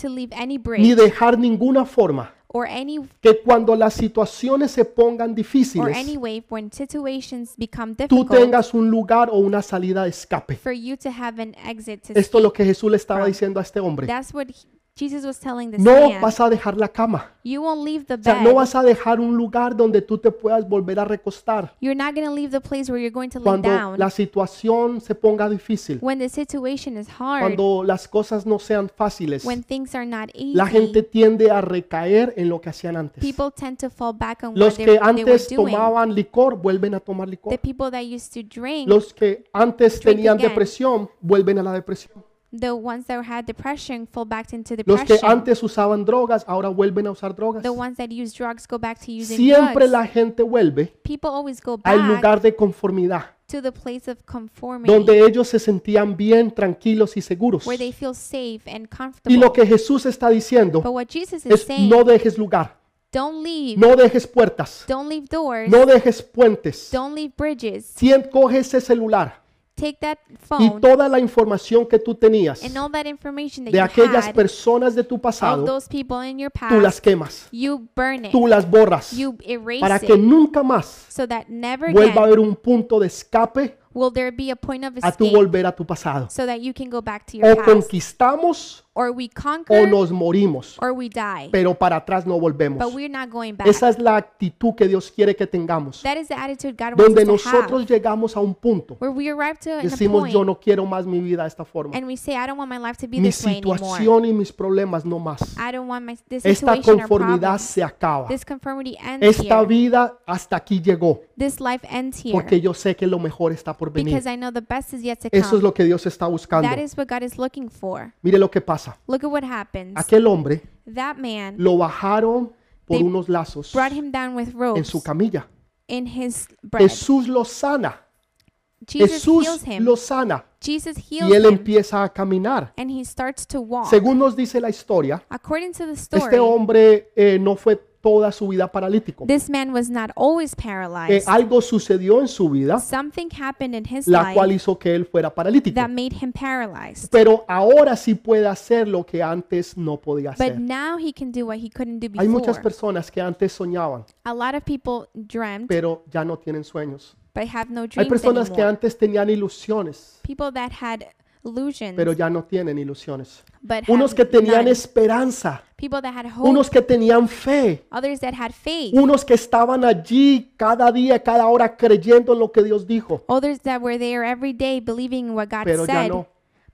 S2: to leave any
S1: ni
S2: bridge
S1: dejar ninguna forma
S2: or any
S1: que cuando las situaciones se pongan
S2: or
S1: difíciles,
S2: any way when situations become
S1: tú
S2: difficult
S1: tengas un lugar o una salida de escape.
S2: for you to have an exit to
S1: Esto es lo que Jesús le estaba diciendo a este hombre.
S2: That's what he- Jesus was telling this
S1: No
S2: man.
S1: vas a dejar la cama.
S2: You won't leave the
S1: O sea,
S2: bed.
S1: no vas a dejar un lugar donde tú te puedas volver a recostar
S2: You're not going to leave the place where you're going to lay
S1: cuando
S2: down
S1: la situación se ponga difícil,
S2: when the situation is hard,
S1: cuando las cosas no sean fáciles.
S2: when things are not easy.
S1: La gente tiende a recaer en lo que hacían antes.
S2: people tend to fall back on
S1: Los
S2: what they,
S1: que
S2: they were
S1: antes
S2: doing.
S1: tomaban licor vuelven a tomar
S2: The
S1: licor.
S2: people that used to drink,
S1: Los que antes
S2: Drink
S1: tenían
S2: again.
S1: depresión vuelven a la depresión.
S2: The ones that had depression fall back into
S1: Los que antes usaban drogas ahora vuelven a usar drogas.
S2: the ones that use drugs go back to using
S1: Siempre
S2: drugs.
S1: la gente vuelve
S2: People always go
S1: al
S2: back
S1: lugar de conformidad,
S2: to the place of conformity
S1: donde ellos se sentían bien, tranquilos y seguros.
S2: where they feel safe and
S1: Y
S2: comfortable.
S1: lo que Jesús está diciendo
S2: but what Jesus is
S1: es
S2: saying,
S1: no dejes lugar,
S2: don't leave,
S1: no dejes puertas,
S2: don't leave doors,
S1: no dejes puentes.
S2: don't leave bridges.
S1: Sien- coge ese celular
S2: Take that
S1: y
S2: phone
S1: toda la información que tú tenías
S2: and all that information that
S1: de
S2: you
S1: aquellas
S2: had
S1: personas de tu
S2: of
S1: pasado,
S2: those people in your
S1: tú las
S2: past,
S1: quemas,
S2: you burn it,
S1: tú las borras,
S2: you erase
S1: para que
S2: it,
S1: nunca más
S2: so that never
S1: vuelva a
S2: again
S1: haber un punto de escape
S2: will there be a point of
S1: a tu
S2: escape
S1: volver a tu pasado.
S2: so that you can go back to your
S1: O
S2: past.
S1: conquistamos
S2: Or we
S1: o
S2: conquer
S1: nos morimos,
S2: or we die.
S1: pero para atrás no volvemos.
S2: But we're not going back.
S1: Esa es la actitud que Dios quiere que tengamos.
S2: That is the attitude God wants
S1: Donde
S2: us to
S1: nosotros
S2: have.
S1: llegamos a un punto,
S2: Where we arrive to an
S1: decimos yo
S2: point
S1: no quiero más mi vida de esta forma.
S2: and we say, I don't want my life to be
S1: Mi
S2: this way anymore.
S1: situación y mis problemas no más.
S2: I don't want my this
S1: Esta
S2: situation or
S1: conformidad
S2: problems.
S1: se acaba.
S2: This conformity ends
S1: Esta
S2: here.
S1: vida hasta aquí llegó,
S2: This life ends here.
S1: porque yo sé que lo mejor está por venir.
S2: Because I know the best is yet to
S1: Eso es
S2: come.
S1: lo que Dios está buscando.
S2: That is what God is looking for.
S1: Mire lo que pasa.
S2: Look at what happens.
S1: Aquel hombre
S2: That man
S1: lo bajaron por
S2: They
S1: unos lazos
S2: brought him down with
S1: en
S2: ropes
S1: su camilla.
S2: in his bread.
S1: Jesús lo sana.
S2: Jesus
S1: Jesús
S2: heals him.
S1: lo sana
S2: Jesus
S1: y
S2: heals
S1: él
S2: him
S1: empieza a caminar.
S2: and he starts to walk.
S1: Según nos dice la historia,
S2: According to the story,
S1: este hombre eh, no fue toda su vida paralítico.
S2: this man was not always
S1: Eh,
S2: paralyzed.
S1: algo sucedió en su vida,
S2: Something happened in his
S1: la cual
S2: life
S1: hizo que él fuera paralítico.
S2: that made him paralyzed.
S1: Pero ahora sí puede hacer lo que antes no podía
S2: But
S1: hacer.
S2: now he can do what he couldn't do
S1: Hay muchas
S2: before.
S1: personas que antes soñaban,
S2: A lot of people dreamt
S1: pero ya no tienen sueños.
S2: but have no
S1: Hay
S2: dreams
S1: personas que
S2: anymore.
S1: antes tenían ilusiones,
S2: People that had illusions
S1: pero ya no tienen ilusiones.
S2: but
S1: Unos que tenían
S2: none.
S1: esperanza,
S2: People that had hope.
S1: unos que tenían fe,
S2: Others that had faith.
S1: unos que estaban allí cada día, cada hora creyendo en lo que Dios dijo.
S2: Others that were there every day believing what God
S1: Pero ya
S2: said
S1: no.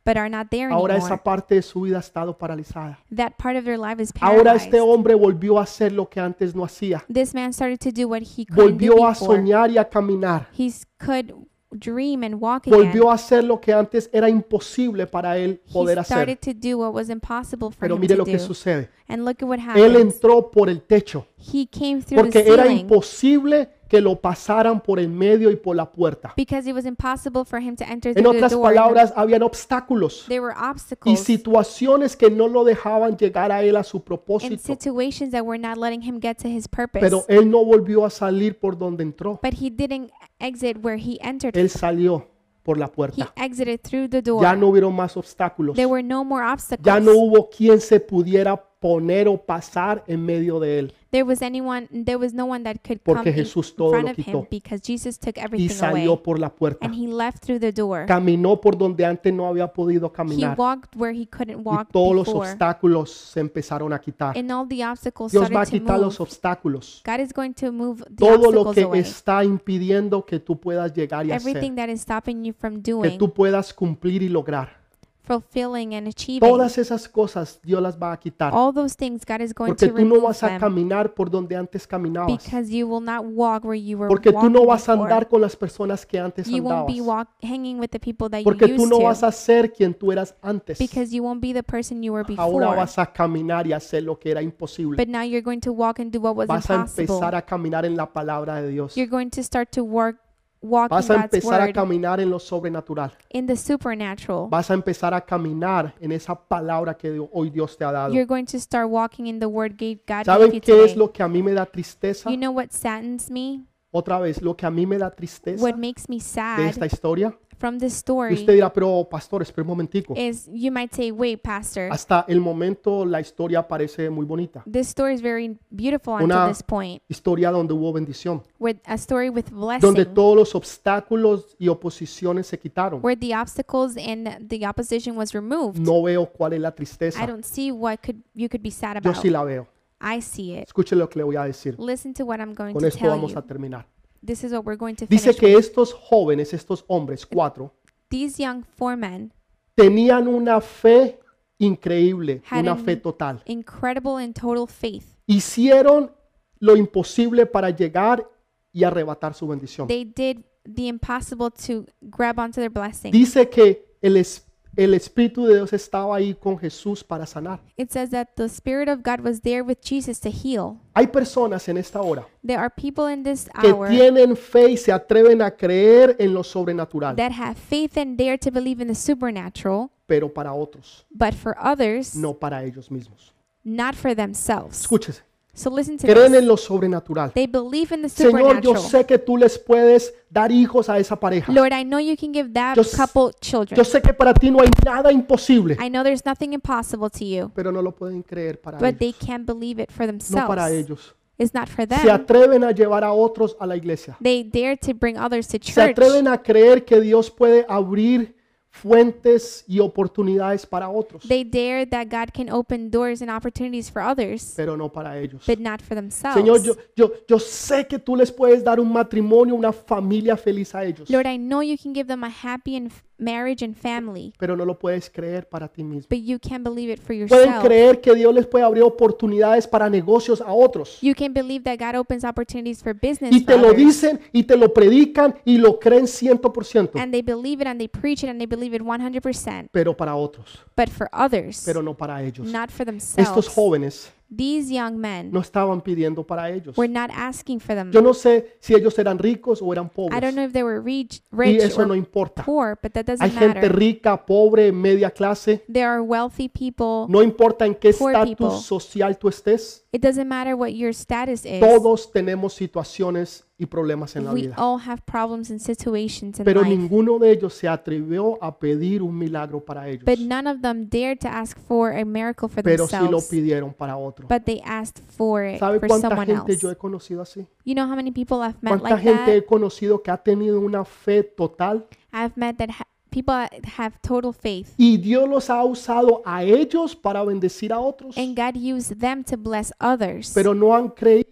S2: but are not there
S1: Ahora
S2: anymore.
S1: esa parte de su vida ha estado paralizada.
S2: That part of their life is
S1: Ahora este hombre volvió a hacer lo que antes no hacía.
S2: This man started to do what he couldn't do
S1: Volvió a
S2: before.
S1: soñar y a caminar.
S2: He s- could dream and walk again.
S1: Volvió a hacer lo que antes era imposible para él poder
S2: he
S1: hacer.
S2: started to do what was impossible for
S1: Pero
S2: him
S1: mire
S2: to
S1: lo que
S2: do.
S1: sucede.
S2: And look at what
S1: Él
S2: happened.
S1: entró por el techo
S2: He came through
S1: porque
S2: the
S1: era
S2: ceiling
S1: imposible que lo pasaran por el medio y por la puerta.
S2: because it was impossible for him to enter
S1: En
S2: through the
S1: otras
S2: door.
S1: palabras, habían obstáculos
S2: There were
S1: y
S2: obstacles
S1: situaciones que no lo dejaban llegar a él a su
S2: and
S1: propósito.
S2: situations that were not letting him get to his purpose.
S1: Pero él no volvió a salir por donde entró.
S2: but he didn't exit where he entered.
S1: Él salió por la
S2: He
S1: puerta.
S2: exited through the door.
S1: Ya no hubieron más obstáculos.
S2: There were no more obstacles.
S1: Ya no hubo quien se pudiera poner o pasar en medio de él.
S2: there was anyone there was no one that could
S1: Porque
S2: come
S1: Jesús todo
S2: front
S1: lo
S2: of
S1: quitó.
S2: him because Jesus took
S1: Y
S2: everything
S1: salió por la puerta.
S2: and he left through the door.
S1: Caminó por donde antes no había podido
S2: He
S1: caminar.
S2: walked where he couldn't
S1: Y
S2: walk
S1: todos los
S2: before.
S1: obstáculos se empezaron a quitar.
S2: And all the obstacles
S1: Dios va a
S2: started to
S1: quitar
S2: move.
S1: los obstáculos.
S2: God is going to move the
S1: Todo lo
S2: obstacles
S1: que
S2: away.
S1: está impidiendo que tú puedas llegar y
S2: Everything
S1: hacer.
S2: that is stopping you from
S1: Que
S2: doing,
S1: tú puedas cumplir y lograr.
S2: Fulfilling and achieving.
S1: Todas esas cosas Dios las va a quitar.
S2: all those things God is going
S1: Porque
S2: to
S1: tú no
S2: remove
S1: vas a
S2: them
S1: caminar por donde antes caminabas.
S2: because you will not walk where you were
S1: Porque tú
S2: walking
S1: no vas a
S2: before.
S1: andar con las personas que antes
S2: you won't
S1: andabas.
S2: be walk, hanging with the people that
S1: Porque
S2: you
S1: tú
S2: used
S1: no
S2: to
S1: vas a ser quien tú eras antes.
S2: because you won't be the person you were
S1: Ahora
S2: before.
S1: vas a caminar y hacer lo que era imposible.
S2: But now you're going to walk and do what was
S1: Vas a
S2: impossible.
S1: empezar a caminar en la palabra de Dios.
S2: You're going to start to work, walk
S1: Vas a
S2: God's
S1: empezar a
S2: word,
S1: caminar en lo sobrenatural.
S2: in the supernatural.
S1: Vas a empezar a caminar en esa palabra que Dios- hoy Dios te ha dado.
S2: You're going to start walking in the word gave God gave
S1: ¿Saben
S2: you
S1: qué es
S2: today.
S1: lo que a mí me da tristeza?
S2: You know what saddens me?
S1: Otra vez, lo que a mí me da tristeza
S2: What makes me
S1: de
S2: sad
S1: esta historia.
S2: From this
S1: Y
S2: story
S1: usted dirá, pero pastor, espera un momentico.
S2: is you might say, wait, Pastor,
S1: Hasta el momento la historia parece muy bonita.
S2: this story is very beautiful
S1: Una-
S2: until this point.
S1: Historia donde hubo bendición.
S2: With a story with
S1: Donde
S2: blessing,
S1: todos los obstáculos y oposiciones se quitaron.
S2: where the obstacles and the opposition was removed.
S1: No veo cuál es la
S2: I
S1: tristeza.
S2: don't see what could you could be sad
S1: Yo
S2: about.
S1: sí la veo.
S2: I see it.
S1: Escuche lo que le voy a decir.
S2: Listen to what I'm going
S1: Con
S2: to
S1: esto
S2: tell
S1: vamos
S2: you.
S1: a terminar.
S2: This is what we're going to
S1: Dice
S2: finish
S1: que
S2: with.
S1: estos jóvenes, estos hombres, cuatro,
S2: These young four men
S1: tenían una fe increíble,
S2: Had
S1: una
S2: an-
S1: fe total.
S2: incredible and total faith.
S1: Hicieron lo imposible para llegar y arrebatar su bendición.
S2: They did the impossible to grab onto their blessing.
S1: Dice que el, es- el Espíritu de Dios estaba ahí con Jesús para sanar.
S2: It says that the Spirit of God was there with Jesus to heal.
S1: Hay personas en esta hora
S2: There are people in this
S1: que
S2: hour
S1: tienen fe y se atreven a creer en lo sobrenatural,
S2: that have faith and dare to believe in the supernatural,
S1: pero para otros,
S2: but for others,
S1: no para ellos mismos.
S2: not for themselves.
S1: Escúchese,
S2: So listen to
S1: creen en
S2: this.
S1: lo sobrenatural.
S2: They believe in the
S1: Señor, yo
S2: supernatural.
S1: sé que tú les puedes dar hijos a esa pareja.
S2: Lord, I know you can give that
S1: Yo s-
S2: couple children.
S1: Yo sé que para ti no hay nada imposible,
S2: I know there's nothing impossible to you,
S1: pero no lo pueden creer para
S2: but they
S1: ellos.
S2: can't believe it for
S1: No para
S2: themselves.
S1: ellos.
S2: It's not for
S1: Se
S2: them.
S1: atreven a llevar a otros a la iglesia.
S2: They dare to bring others to
S1: Se
S2: church.
S1: atreven a creer que Dios puede abrir fuentes y oportunidades para otros,
S2: They dare that God can open doors and opportunities for others,
S1: pero no para ellos.
S2: but not for themselves.
S1: Señor, yo, yo, yo sé que tú les puedes dar un matrimonio, una familia feliz a ellos,
S2: Lord, I know you can give them a happy and f- marriage and family,
S1: pero no lo puedes creer para ti mismo.
S2: but you can't believe it for
S1: Pueden
S2: yourself.
S1: creer que Dios les puede abrir oportunidades para negocios a otros.
S2: You can believe that God opens opportunities for business
S1: Y te lo
S2: others.
S1: dicen y te lo predican y lo creen 100%,
S2: And they believe it and they preach it and they believe it 100%.
S1: pero para otros,
S2: But for others,
S1: pero no para ellos.
S2: not for
S1: Estos
S2: themselves.
S1: jóvenes
S2: These young men
S1: no estaban pidiendo para ellos.
S2: were not asking for them.
S1: Yo no sé si ellos eran ricos o eran
S2: I don't
S1: pobres.
S2: know if they were rich,
S1: Y
S2: rich
S1: eso no
S2: or
S1: importa.
S2: poor, but that
S1: Hay
S2: doesn't
S1: gente
S2: matter.
S1: rica, pobre, media clase.
S2: There are wealthy people.
S1: No importa en qué
S2: Poor people.
S1: estatus social tú estés.
S2: It doesn't matter what your status is.
S1: Todos tenemos situaciones y problemas en la
S2: We
S1: vida.
S2: all have problems and situations in
S1: Pero
S2: life.
S1: ninguno de ellos se atrevió a pedir un milagro para ellos.
S2: But none of them dared to ask for a miracle for
S1: Pero sí lo
S2: themselves.
S1: pidieron para otro.
S2: But they asked for it
S1: ¿Sabe
S2: for
S1: cuánta
S2: someone
S1: gente
S2: else.
S1: yo he conocido así?
S2: You know how many people I've met
S1: ¿Cuánta
S2: like
S1: gente
S2: that?
S1: he conocido que ha tenido una fe total?
S2: I've met that ha- people that have total faith.
S1: Y Dios los ha usado a ellos para bendecir a otros.
S2: And God used them to bless others.
S1: Pero no han creído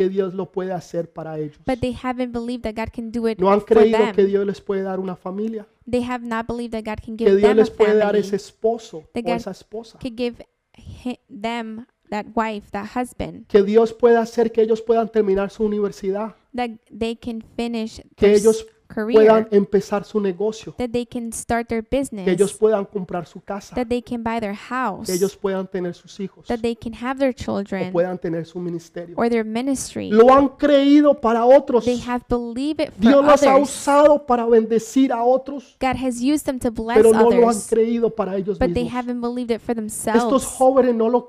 S1: que Dios lo puede hacer para ellos.
S2: But they haven't believed that God can do it
S1: No han
S2: for
S1: creído
S2: them.
S1: que Dios les puede dar una familia.
S2: They have not believed that God can
S1: Que
S2: give
S1: Dios
S2: them a
S1: les puede dar
S2: family.
S1: ese esposo o
S2: God-
S1: esa esposa.
S2: Could give hi- them that wife, that husband,
S1: Que Dios puede hacer que ellos puedan terminar su universidad.
S2: that they can finish
S1: Que ellos
S2: career,
S1: puedan empezar su negocio.
S2: that they can start their business,
S1: Que ellos puedan comprar su casa.
S2: that they can buy their house,
S1: Que ellos puedan tener sus hijos.
S2: that they can have their
S1: O
S2: children
S1: puedan tener su ministerio.
S2: or their ministry.
S1: Lo han creído para otros.
S2: They have believed it for
S1: Dios los ha
S2: others.
S1: usado para bendecir a otros.
S2: God has used them to bless
S1: Pero no lo han
S2: others,
S1: creído para ellos
S2: but they
S1: mismos.
S2: haven't believed it for
S1: Estos
S2: themselves.
S1: jóvenes no lo.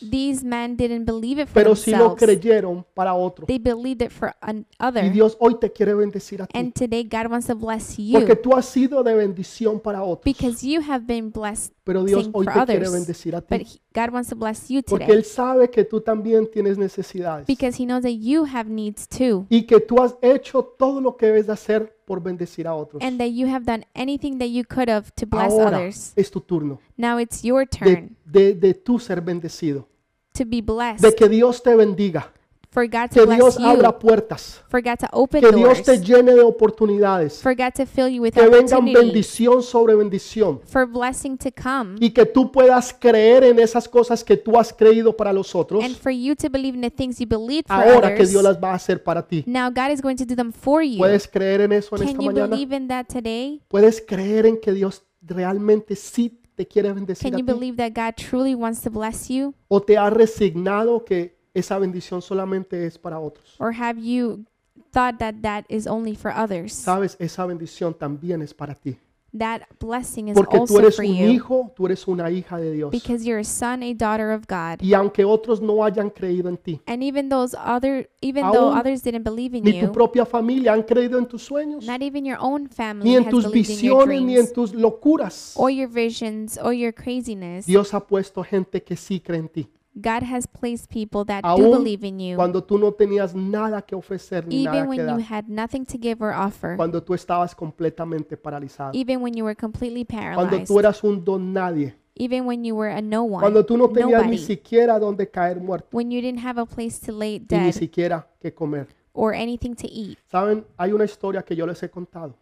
S2: These men didn't believe it for
S1: Pero sí lo
S2: themselves.
S1: creyeron para otros.
S2: They believed it for an
S1: Y
S2: other.
S1: Dios hoy te quiere bendecir a ti.
S2: And today God wants to bless you
S1: Porque tú has sido de bendición para otros.
S2: because you have been blessed,
S1: Pero Dios hoy te quiere bendecir a
S2: but
S1: ti.
S2: he- God wants to bless you
S1: Porque
S2: today
S1: Él sabe que tú también tienes necesidades.
S2: because He knows that you have needs too
S1: Y que tú has hecho todo lo que debes de hacer por bendecir a otros.
S2: and that you have done anything that you could have to bless
S1: Ahora
S2: others.
S1: es tu turno
S2: Now it's your
S1: de,
S2: turn
S1: de, de tú ser bendecido.
S2: to be
S1: De
S2: blessed,
S1: que Dios te bendiga.
S2: For God
S1: Que
S2: to bless
S1: Dios
S2: you,
S1: abra puertas.
S2: for God to open
S1: Que Dios
S2: doors,
S1: te llene de oportunidades.
S2: for God to fill you with
S1: Que vengan
S2: opportunity,
S1: bendición sobre bendición.
S2: for blessing to come,
S1: Y que tú puedas creer en esas cosas que tú has creído para los otros.
S2: and for you to believe in the things you believed for
S1: Ahora que
S2: others.
S1: Dios las va a hacer para ti.
S2: Now God is going to do them for you.
S1: ¿Puedes creer en eso en
S2: Can
S1: esta
S2: you
S1: mañana?
S2: believe in that today?
S1: ¿Puedes creer en que Dios realmente sí te quiere bendecir
S2: Can
S1: a
S2: you
S1: ti?
S2: believe that God truly wants to bless you?
S1: ¿O te has resignado que esa bendición solamente es para otros?
S2: Or have you thought that that is only for others?
S1: Sabes, esa bendición también es para ti.
S2: That blessing is
S1: Porque tú
S2: also
S1: eres
S2: for
S1: un
S2: you
S1: hijo, tú eres una hija de Dios.
S2: because you're a son, a daughter of God.
S1: Y aunque otros no hayan creído en ti,
S2: And even those other even though
S1: Aún
S2: others didn't believe in
S1: ni tu
S2: you,
S1: propia familia han creído en tus sueños,
S2: not even your own family
S1: ni en
S2: has
S1: tus
S2: believed in your
S1: visiones, ni en
S2: dreams
S1: tus locuras.
S2: or your visions or your craziness.
S1: Dios ha puesto gente que sí cree en ti.
S2: God has placed people that do
S1: Aún
S2: believe in you.
S1: Cuando tú no tenías nada que ofrecer ni
S2: Even
S1: nada que
S2: when you
S1: dar.
S2: had nothing to give or offer.
S1: Cuando tú estabas completamente paralizado.
S2: Even when you were completely
S1: Cuando
S2: paralyzed.
S1: tú eras un don nadie.
S2: Even when you were a no one.
S1: Cuando tú no tenías ni
S2: nobody.
S1: siquiera donde caer muerto.
S2: When you didn't have a place to lay
S1: Y ni
S2: dead
S1: siquiera que comer.
S2: or anything to eat.
S1: Saben, hay una historia que yo les he contado.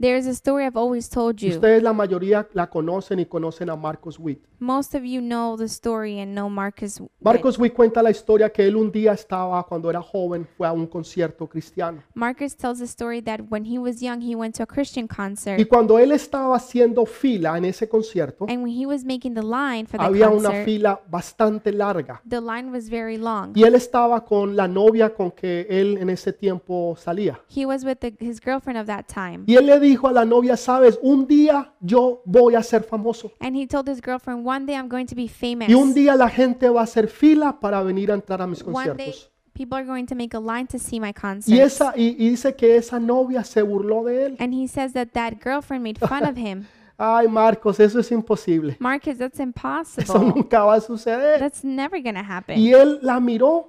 S2: There's a story I've always told you.
S1: Ustedes la mayoría la conocen y conocen a Marcos Witt.
S2: Most of you know the story and know Marcus. Witt.
S1: Marcos Witt cuenta la historia que él un día estaba, cuando era joven, fue a un concierto cristiano.
S2: Marcus tells the story that when he was young, he went to a Christian concert.
S1: Y cuando él estaba haciendo fila en ese concierto,
S2: And when he was making the line for the
S1: había una
S2: concert,
S1: fila bastante larga.
S2: the line was very long.
S1: Y él estaba con la novia con que él en ese tiempo salía.
S2: He was with the, his girlfriend of that time.
S1: Y él le dijo a la novia, sabes, un día yo voy a ser famoso.
S2: And he told his girlfriend, one day I'm going to be famous.
S1: Y un día la gente va a hacer fila para venir a entrar a mis
S2: One day
S1: conciertos.
S2: people are going to make a line to see my
S1: Y,
S2: concert.
S1: esa, y, y dice que esa novia se burló de él.
S2: And he says that that girlfriend made fun of him.
S1: Ay, Marcos, eso es imposible.
S2: Marcus, that's
S1: Eso
S2: impossible.
S1: nunca va a suceder.
S2: That's never to happen.
S1: Y él la miró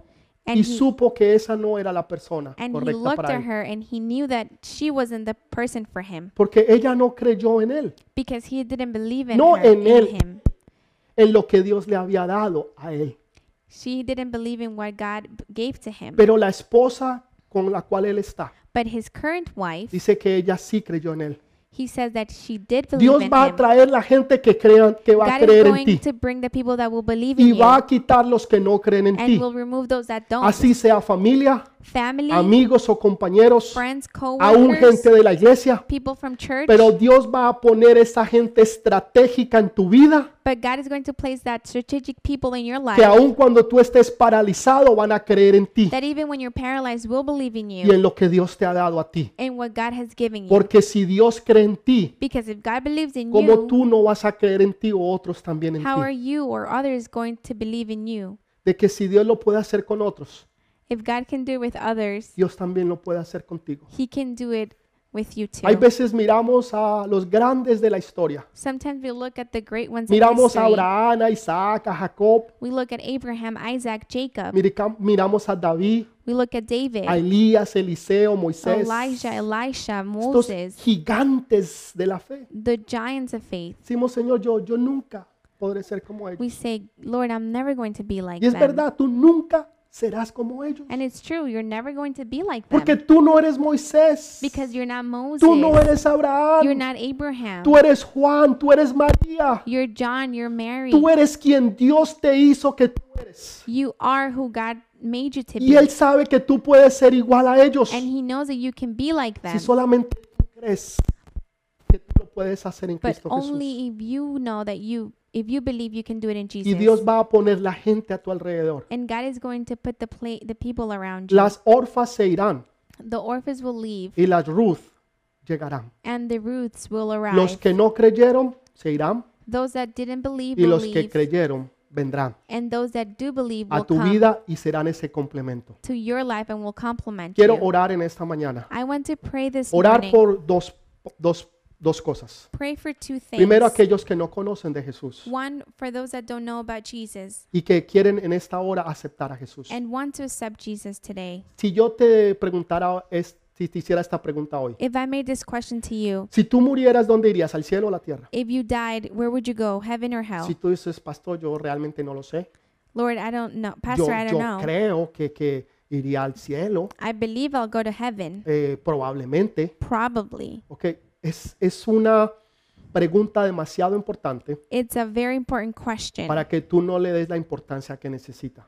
S2: And
S1: y
S2: he,
S1: supo que esa no era la persona
S2: and he
S1: correcta
S2: looked
S1: para
S2: at
S1: él.
S2: her and he knew that she wasn't the person for him
S1: Porque ella no creyó en él,
S2: because he didn't believe in
S1: No
S2: her,
S1: en
S2: in
S1: él.
S2: him.
S1: en lo que Dios le había dado a él.
S2: She didn't believe in what God b- gave to him.
S1: Pero la esposa con la cual él está,
S2: But his current wife,
S1: dice que ella sí creyó en él.
S2: He says that she did believe
S1: Dios
S2: in
S1: va a
S2: him.
S1: traer la gente que crean, que va a
S2: God is
S1: creer en
S2: going
S1: ti.
S2: to bring the people that will believe
S1: Y
S2: in you
S1: va a quitar los que no creen en
S2: and
S1: ti.
S2: will remove those that don't.
S1: Así sea familia,
S2: family,
S1: amigos o compañeros,
S2: friends,
S1: aún gente de la iglesia.
S2: people from church.
S1: Pero Dios va a poner esa gente estratégica en tu vida
S2: but God is going to place that strategic people in your life
S1: que aún cuando tú estés paralizado van a creer en ti
S2: that even when you're paralyzed will believe in
S1: y
S2: you
S1: en lo que Dios te ha dado a ti.
S2: and what God has given you.
S1: Porque si Dios cree en ti,
S2: because if God believes in
S1: como
S2: you,
S1: tú no vas a creer en ti o otros también en
S2: how are
S1: ti.
S2: you or others going to believe in you?
S1: De que si Dios lo puede hacer con otros,
S2: If God can do it with others,
S1: Dios también lo puede hacer contigo.
S2: He can do it with you too.
S1: Hay veces miramos a los grandes de la historia.
S2: Sometimes we look at the great ones in
S1: Miramos a
S2: history.
S1: Abraham, a Isaac, a Jacob.
S2: We look at Abraham, Isaac, Jacob.
S1: Mirica- Miramos a David,
S2: We look at David,
S1: a Elías, Eliseo, Moisés.
S2: Elijah, Elisha,
S1: Estos
S2: Moses,
S1: gigantes de la fe.
S2: the giants of faith.
S1: Decimos, Señor, yo, yo nunca podré ser como ellos.
S2: We say, Lord, I'm never going to be like
S1: Y es
S2: them.
S1: verdad, tú nunca serás como ellos.
S2: And it's true, you're never going to be like
S1: Porque
S2: them
S1: tú no eres Moisés.
S2: because you're not Moses.
S1: Tú no eres
S2: You're
S1: Abraham.
S2: not Abraham.
S1: Tú eres Juan, tú eres María.
S2: You're John, you're Mary.
S1: Tú eres quien Dios te hizo que tú eres.
S2: You are who God made you to
S1: Y
S2: be.
S1: Él sabe que tú puedes ser igual a ellos.
S2: And He knows that you can be like
S1: Si
S2: them.
S1: solamente tú crees que tú lo puedes hacer en
S2: But
S1: Cristo Jesús.
S2: only if you know that you, if you believe you can do it in
S1: Y Dios
S2: Jesus.
S1: va a poner la gente a tu alrededor.
S2: And God is going to put the pla- the people around you.
S1: Las orfas se irán
S2: The orphans will leave,
S1: y las Ruth llegarán.
S2: and the Ruths will
S1: Los
S2: arrive.
S1: que no creyeron se irán
S2: Those that didn't believe
S1: y
S2: will
S1: los que
S2: leave,
S1: creyeron vendrán
S2: and those that do believe
S1: a
S2: will
S1: tu
S2: come
S1: vida y serán ese complemento.
S2: to your life and will complement
S1: Quiero
S2: you.
S1: orar en esta mañana.
S2: I want to pray this
S1: Orar
S2: morning.
S1: por dos, dos, dos cosas.
S2: Pray for two things.
S1: Primero aquellos que no conocen de Jesús
S2: One, for those that don't know about Jesus
S1: y que quieren en esta hora aceptar a Jesús.
S2: and want to accept Jesus today.
S1: Si yo te preguntara, es- si te hiciera esta pregunta hoy,
S2: If I made this question to you,
S1: si tú murieras, ¿dónde irías? ¿Al cielo o a la tierra?
S2: if you died, where would you go? Heaven or hell?
S1: Si tú dices, pastor, yo realmente no lo sé.
S2: Lord, I don't know.
S1: Yo,
S2: Pastor, I don't
S1: yo
S2: know.
S1: creo que, que iría al cielo,
S2: I believe I'll go to heaven.
S1: eh, probablemente.
S2: Probably.
S1: Ok, es, es una pregunta demasiado importante
S2: It's a very important question
S1: para que tú no le des la importancia que necesita.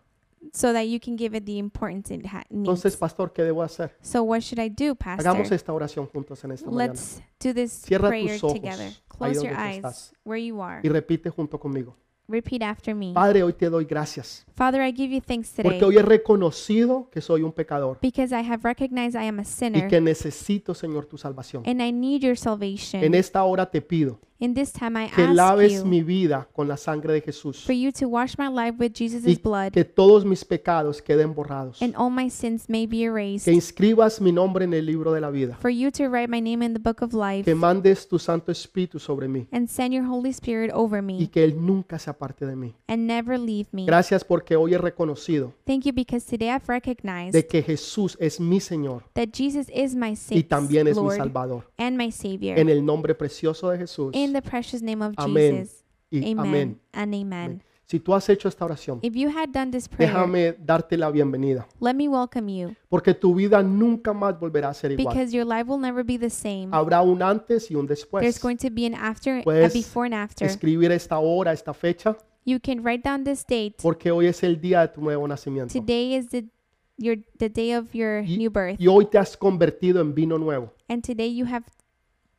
S2: so that you can give it the importance it ha-
S1: Entonces,
S2: needs.
S1: pastor, ¿qué debo hacer?
S2: So what should I do,
S1: Hagamos
S2: Pastor?
S1: esta oración juntos en esta mañana.
S2: Let's do this
S1: Cierra
S2: prayer
S1: tus ojos
S2: together.
S1: ahí
S2: Close your
S1: donde tú
S2: eyes
S1: estás.
S2: where you are.
S1: Y repite junto conmigo.
S2: Repeat after me.
S1: Padre, hoy te doy gracias
S2: Father, I give you thanks today
S1: porque hoy he reconocido que soy un pecador
S2: because I have recognized I am a
S1: y
S2: sinner
S1: que necesito, Señor, tu salvación.
S2: and I need your
S1: En
S2: salvation.
S1: esta hora te pido
S2: In this time, I
S1: que
S2: ask
S1: laves
S2: you
S1: mi vida con la sangre de Jesús
S2: for you to wash my life with Jesus'
S1: y
S2: blood
S1: que todos mis pecados queden borrados.
S2: and all my sins may be erased.
S1: Que inscribas mi nombre en el libro de la vida.
S2: For you to write my name in the book of life
S1: Que mandes tu Santo Espíritu sobre mí
S2: and send your Holy Spirit over
S1: y
S2: me
S1: que Él nunca se aparte de mí.
S2: and never leave me.
S1: Gracias porque hoy he reconocido
S2: Thank you because today I've recognized
S1: de que Jesús es mi Señor
S2: that Jesus is my
S1: y
S2: Savior,
S1: también es mi
S2: Lord,
S1: Salvador.
S2: and my Savior.
S1: En el nombre precioso de Jesús.
S2: In the precious name of
S1: Amén.
S2: Jesus.
S1: Y
S2: Amen,
S1: amén.
S2: and amen.
S1: Si tú has hecho esta oración,
S2: If you had done this prayer,
S1: déjame darte la bienvenida,
S2: let me welcome you
S1: porque tu vida nunca más volverá a ser igual.
S2: because your life will never be the same.
S1: Habrá un antes y un
S2: There's
S1: después.
S2: going to be an after, a
S1: Puedes
S2: before and after.
S1: Escribir esta hora, esta fecha,
S2: You can write down this date.
S1: porque hoy es el día de tu nuevo nacimiento.
S2: Today is the your the day of your
S1: Y-
S2: new birth,
S1: Y hoy te has convertido en vino nuevo
S2: and today you have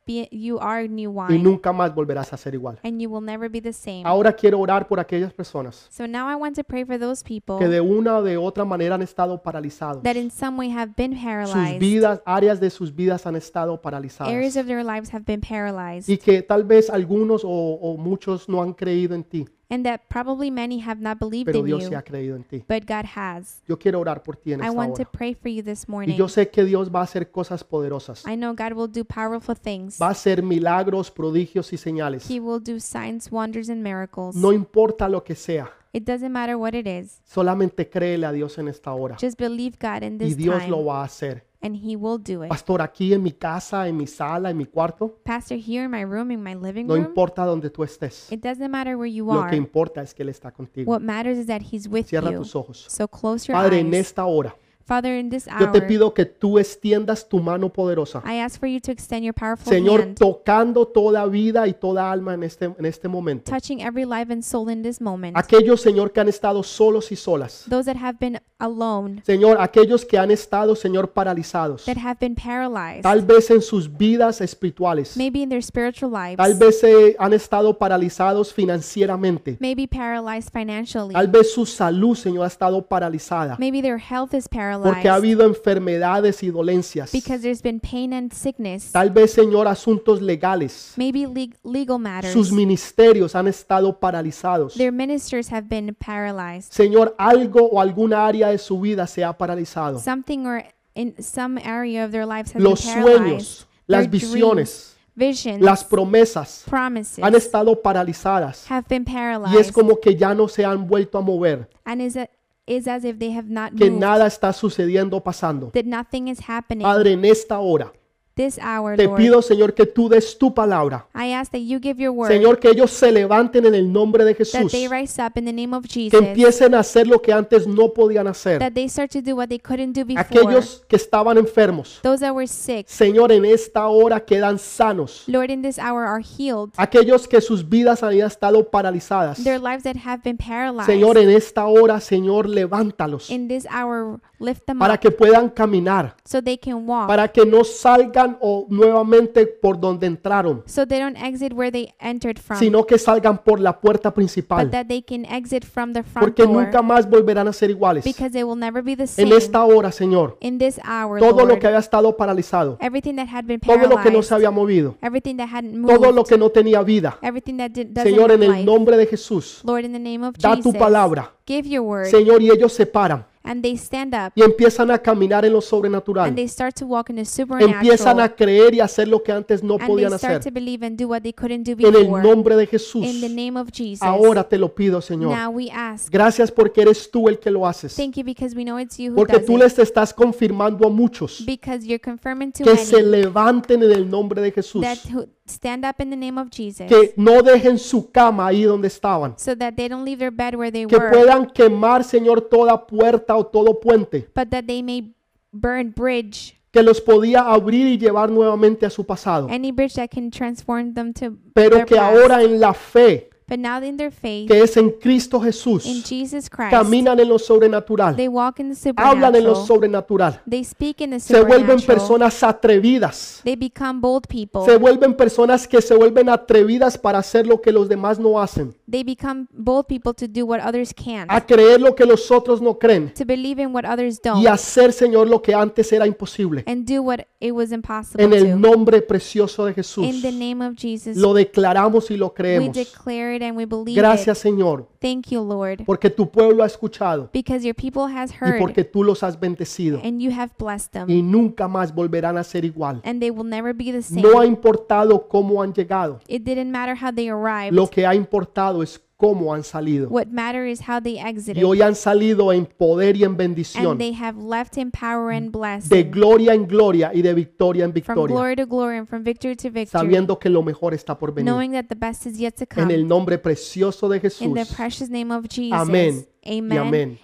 S2: be, you are new
S1: y
S2: wine,
S1: nunca más volverás a ser igual.
S2: and you will never be the same.
S1: Ahora quiero orar por aquellas personas
S2: So now I want to pray for those people
S1: que de una o de otra manera han estado paralizados.
S2: that in some way have been
S1: Sus
S2: paralyzed.
S1: vidas, áreas de sus vidas han estado
S2: Areas
S1: paralizadas.
S2: of their lives have been paralyzed,
S1: Y que tal vez algunos o, o muchos no han creído en ti,
S2: and that probably many have not believed
S1: pero
S2: in
S1: Dios
S2: you,
S1: ha creído en ti.
S2: but God has.
S1: Yo quiero orar por ti en
S2: I
S1: esta
S2: want to
S1: hora.
S2: pray for you this
S1: Y
S2: morning.
S1: yo sé que Dios va a hacer cosas poderosas.
S2: I know God will do powerful things.
S1: Va a hacer milagros, prodigios y señales.
S2: He will do signs, wonders, and miracles.
S1: No importa lo que sea,
S2: It doesn't matter what it is.
S1: solamente créele a Dios en esta hora.
S2: Just believe God in
S1: Y
S2: this
S1: Dios
S2: time,
S1: lo va a hacer.
S2: And He will do it.
S1: Pastor, aquí en mi casa, en mi sala, en mi cuarto,
S2: Pastor, here in my room, in my living
S1: no
S2: room,
S1: importa donde tú estés.
S2: it doesn't matter where you
S1: Lo
S2: are.
S1: que importa es que Él está contigo.
S2: What matters is that He's with
S1: Cierra
S2: you.
S1: tus ojos.
S2: So close your
S1: Padre, en
S2: eyes.
S1: esta hora,
S2: Father, in this
S1: Yo te
S2: hour,
S1: pido que tú extiendas tu mano poderosa.
S2: I ask for you to extend your powerful
S1: Señor,
S2: hand,
S1: tocando toda vida y toda alma en este, en este momento.
S2: touching every life and soul in this moment.
S1: Aquellos, Señor, que han estado solos y solas.
S2: Those that have been alone,
S1: Señor, aquellos que han estado, Señor, paralizados.
S2: that have been paralyzed,
S1: Tal vez en sus vidas espirituales.
S2: maybe in their spiritual lives,
S1: Tal vez eh, han estado paralizados financieramente.
S2: maybe paralyzed financially,
S1: Tal vez su salud, Señor, ha estado paralizada.
S2: maybe their health is
S1: Porque ha habido enfermedades y dolencias.
S2: because there's been pain and sickness,
S1: Tal vez, Señor, asuntos legales.
S2: maybe leg- legal matters.
S1: Sus ministerios han estado paralizados.
S2: Their ministers have been paralyzed.
S1: Señor, algo o alguna área de su vida se ha paralizado.
S2: Something or in some area of their lives has
S1: Los
S2: been
S1: sueños, las
S2: Their
S1: visiones,
S2: visions,
S1: las promesas
S2: promises
S1: han estado paralizadas.
S2: have been
S1: Y es como que ya no se han vuelto a mover.
S2: and is, a, is as if they have not
S1: Que
S2: moved,
S1: nada está sucediendo pasando.
S2: that nothing is happening.
S1: Padre, en esta hora
S2: this hour,
S1: te
S2: Lord,
S1: pido, Señor, que tú des tu palabra.
S2: I ask that you give your word,
S1: Señor, que ellos se levanten en el nombre de
S2: that
S1: Jesús.
S2: they rise up in the name of
S1: Que
S2: Jesus,
S1: empiecen a hacer lo que antes no podían hacer.
S2: that they start to do what they couldn't do before.
S1: Aquellos que estaban enfermos.
S2: Those that were sick,
S1: Señor, en esta hora quedan sanos.
S2: Lord, in this hour are healed.
S1: Aquellos que sus vidas habían estado paralizadas.
S2: Their lives that have been paralyzed,
S1: Señor, en esta hora, Señor, levántalos
S2: in this hour, lift them
S1: para
S2: up
S1: que puedan caminar,
S2: so they can walk.
S1: para que no salgan o nuevamente por donde entraron,
S2: so they don't exit where they entered from,
S1: sino que salgan por la puerta
S2: but
S1: principal,
S2: that they can exit from the front
S1: porque
S2: door
S1: nunca más volverán a ser iguales.
S2: because they will never be the
S1: En
S2: same.
S1: esta hora, Señor,
S2: in this hour,
S1: todo lo
S2: Lord,
S1: que había estado paralizado,
S2: everything that had been
S1: todo lo que no se había movido,
S2: everything that hadn't moved,
S1: todo lo que no tenía vida,
S2: everything that did, doesn't
S1: Señor, en el
S2: life,
S1: nombre de Jesús,
S2: Lord, in the name of
S1: da tu
S2: Jesus,
S1: palabra,
S2: give your word,
S1: Señor, y ellos se paran
S2: and they stand up
S1: y empiezan a caminar en lo
S2: and
S1: sobrenatural.
S2: they start to walk in the
S1: Empiezan
S2: supernatural,
S1: a creer y hacer lo que antes no
S2: and they
S1: podían
S2: start
S1: hacer.
S2: to believe and do what they couldn't do
S1: En el
S2: before.
S1: nombre de Jesús.
S2: In the name of Jesus,
S1: Ahora te lo pido, Señor.
S2: now we ask.
S1: Gracias porque eres tú el que lo haces.
S2: Thank you because we know it's you who
S1: Porque
S2: does
S1: tú les estás confirmando a muchos
S2: Because you're confirming to
S1: que se levanten en el nombre de Jesús.
S2: that who stand up in the name of Jesus,
S1: Que no dejen su cama ahí donde estaban.
S2: so that they don't leave their bed where they
S1: Que
S2: were,
S1: puedan quemar, Señor, toda puerta o todo puente
S2: but that they may burn bridge,
S1: que los podía abrir y llevar nuevamente a su pasado.
S2: any bridge that can transform them to
S1: Pero
S2: their
S1: que
S2: past.
S1: ahora en la fe
S2: But now in their faith
S1: que es en Cristo
S2: in
S1: Jesús,
S2: Jesus Christ,
S1: caminan en lo sobrenatural,
S2: they walk in the
S1: hablan en lo
S2: supernatural.
S1: sobrenatural,
S2: They speak in the
S1: se vuelven
S2: supernatural.
S1: personas atrevidas,
S2: They become bold people.
S1: se vuelven personas que se vuelven atrevidas para hacer lo que los demás no hacen,
S2: They become bold people to do what others can't,
S1: a creer lo que los otros no creen
S2: to believe in what others don't,
S1: y hacer, Señor, lo que antes era imposible.
S2: and do what it was impossible
S1: En el nombre precioso de Jesús,
S2: In the name of Jesus,
S1: lo declaramos y lo
S2: we
S1: creemos.
S2: declare it and we believe
S1: Gracias,
S2: it.
S1: Señor,
S2: Thank you, Lord,
S1: porque tu pueblo ha escuchado
S2: because your people has
S1: y
S2: heard
S1: porque tú los has bendecido
S2: and you have blessed them,
S1: y nunca más volverán a ser igual.
S2: and they will never be the same.
S1: No ha importado cómo han llegado,
S2: It didn't matter how they arrived.
S1: lo que ha importado es cómo han salido.
S2: What matter is how they exited.
S1: Y hoy han salido en poder y en
S2: And
S1: bendición,
S2: they have left in power and
S1: de
S2: blessing.
S1: gloria en gloria y de victoria en
S2: From
S1: victoria,
S2: glory to glory and from victory to victory.
S1: sabiendo que lo mejor está por venir.
S2: Knowing that the best is yet to
S1: En
S2: come.
S1: el nombre precioso de
S2: In the
S1: Jesús.
S2: precious name of Jesus.
S1: Amén y
S2: Amen.
S1: amén.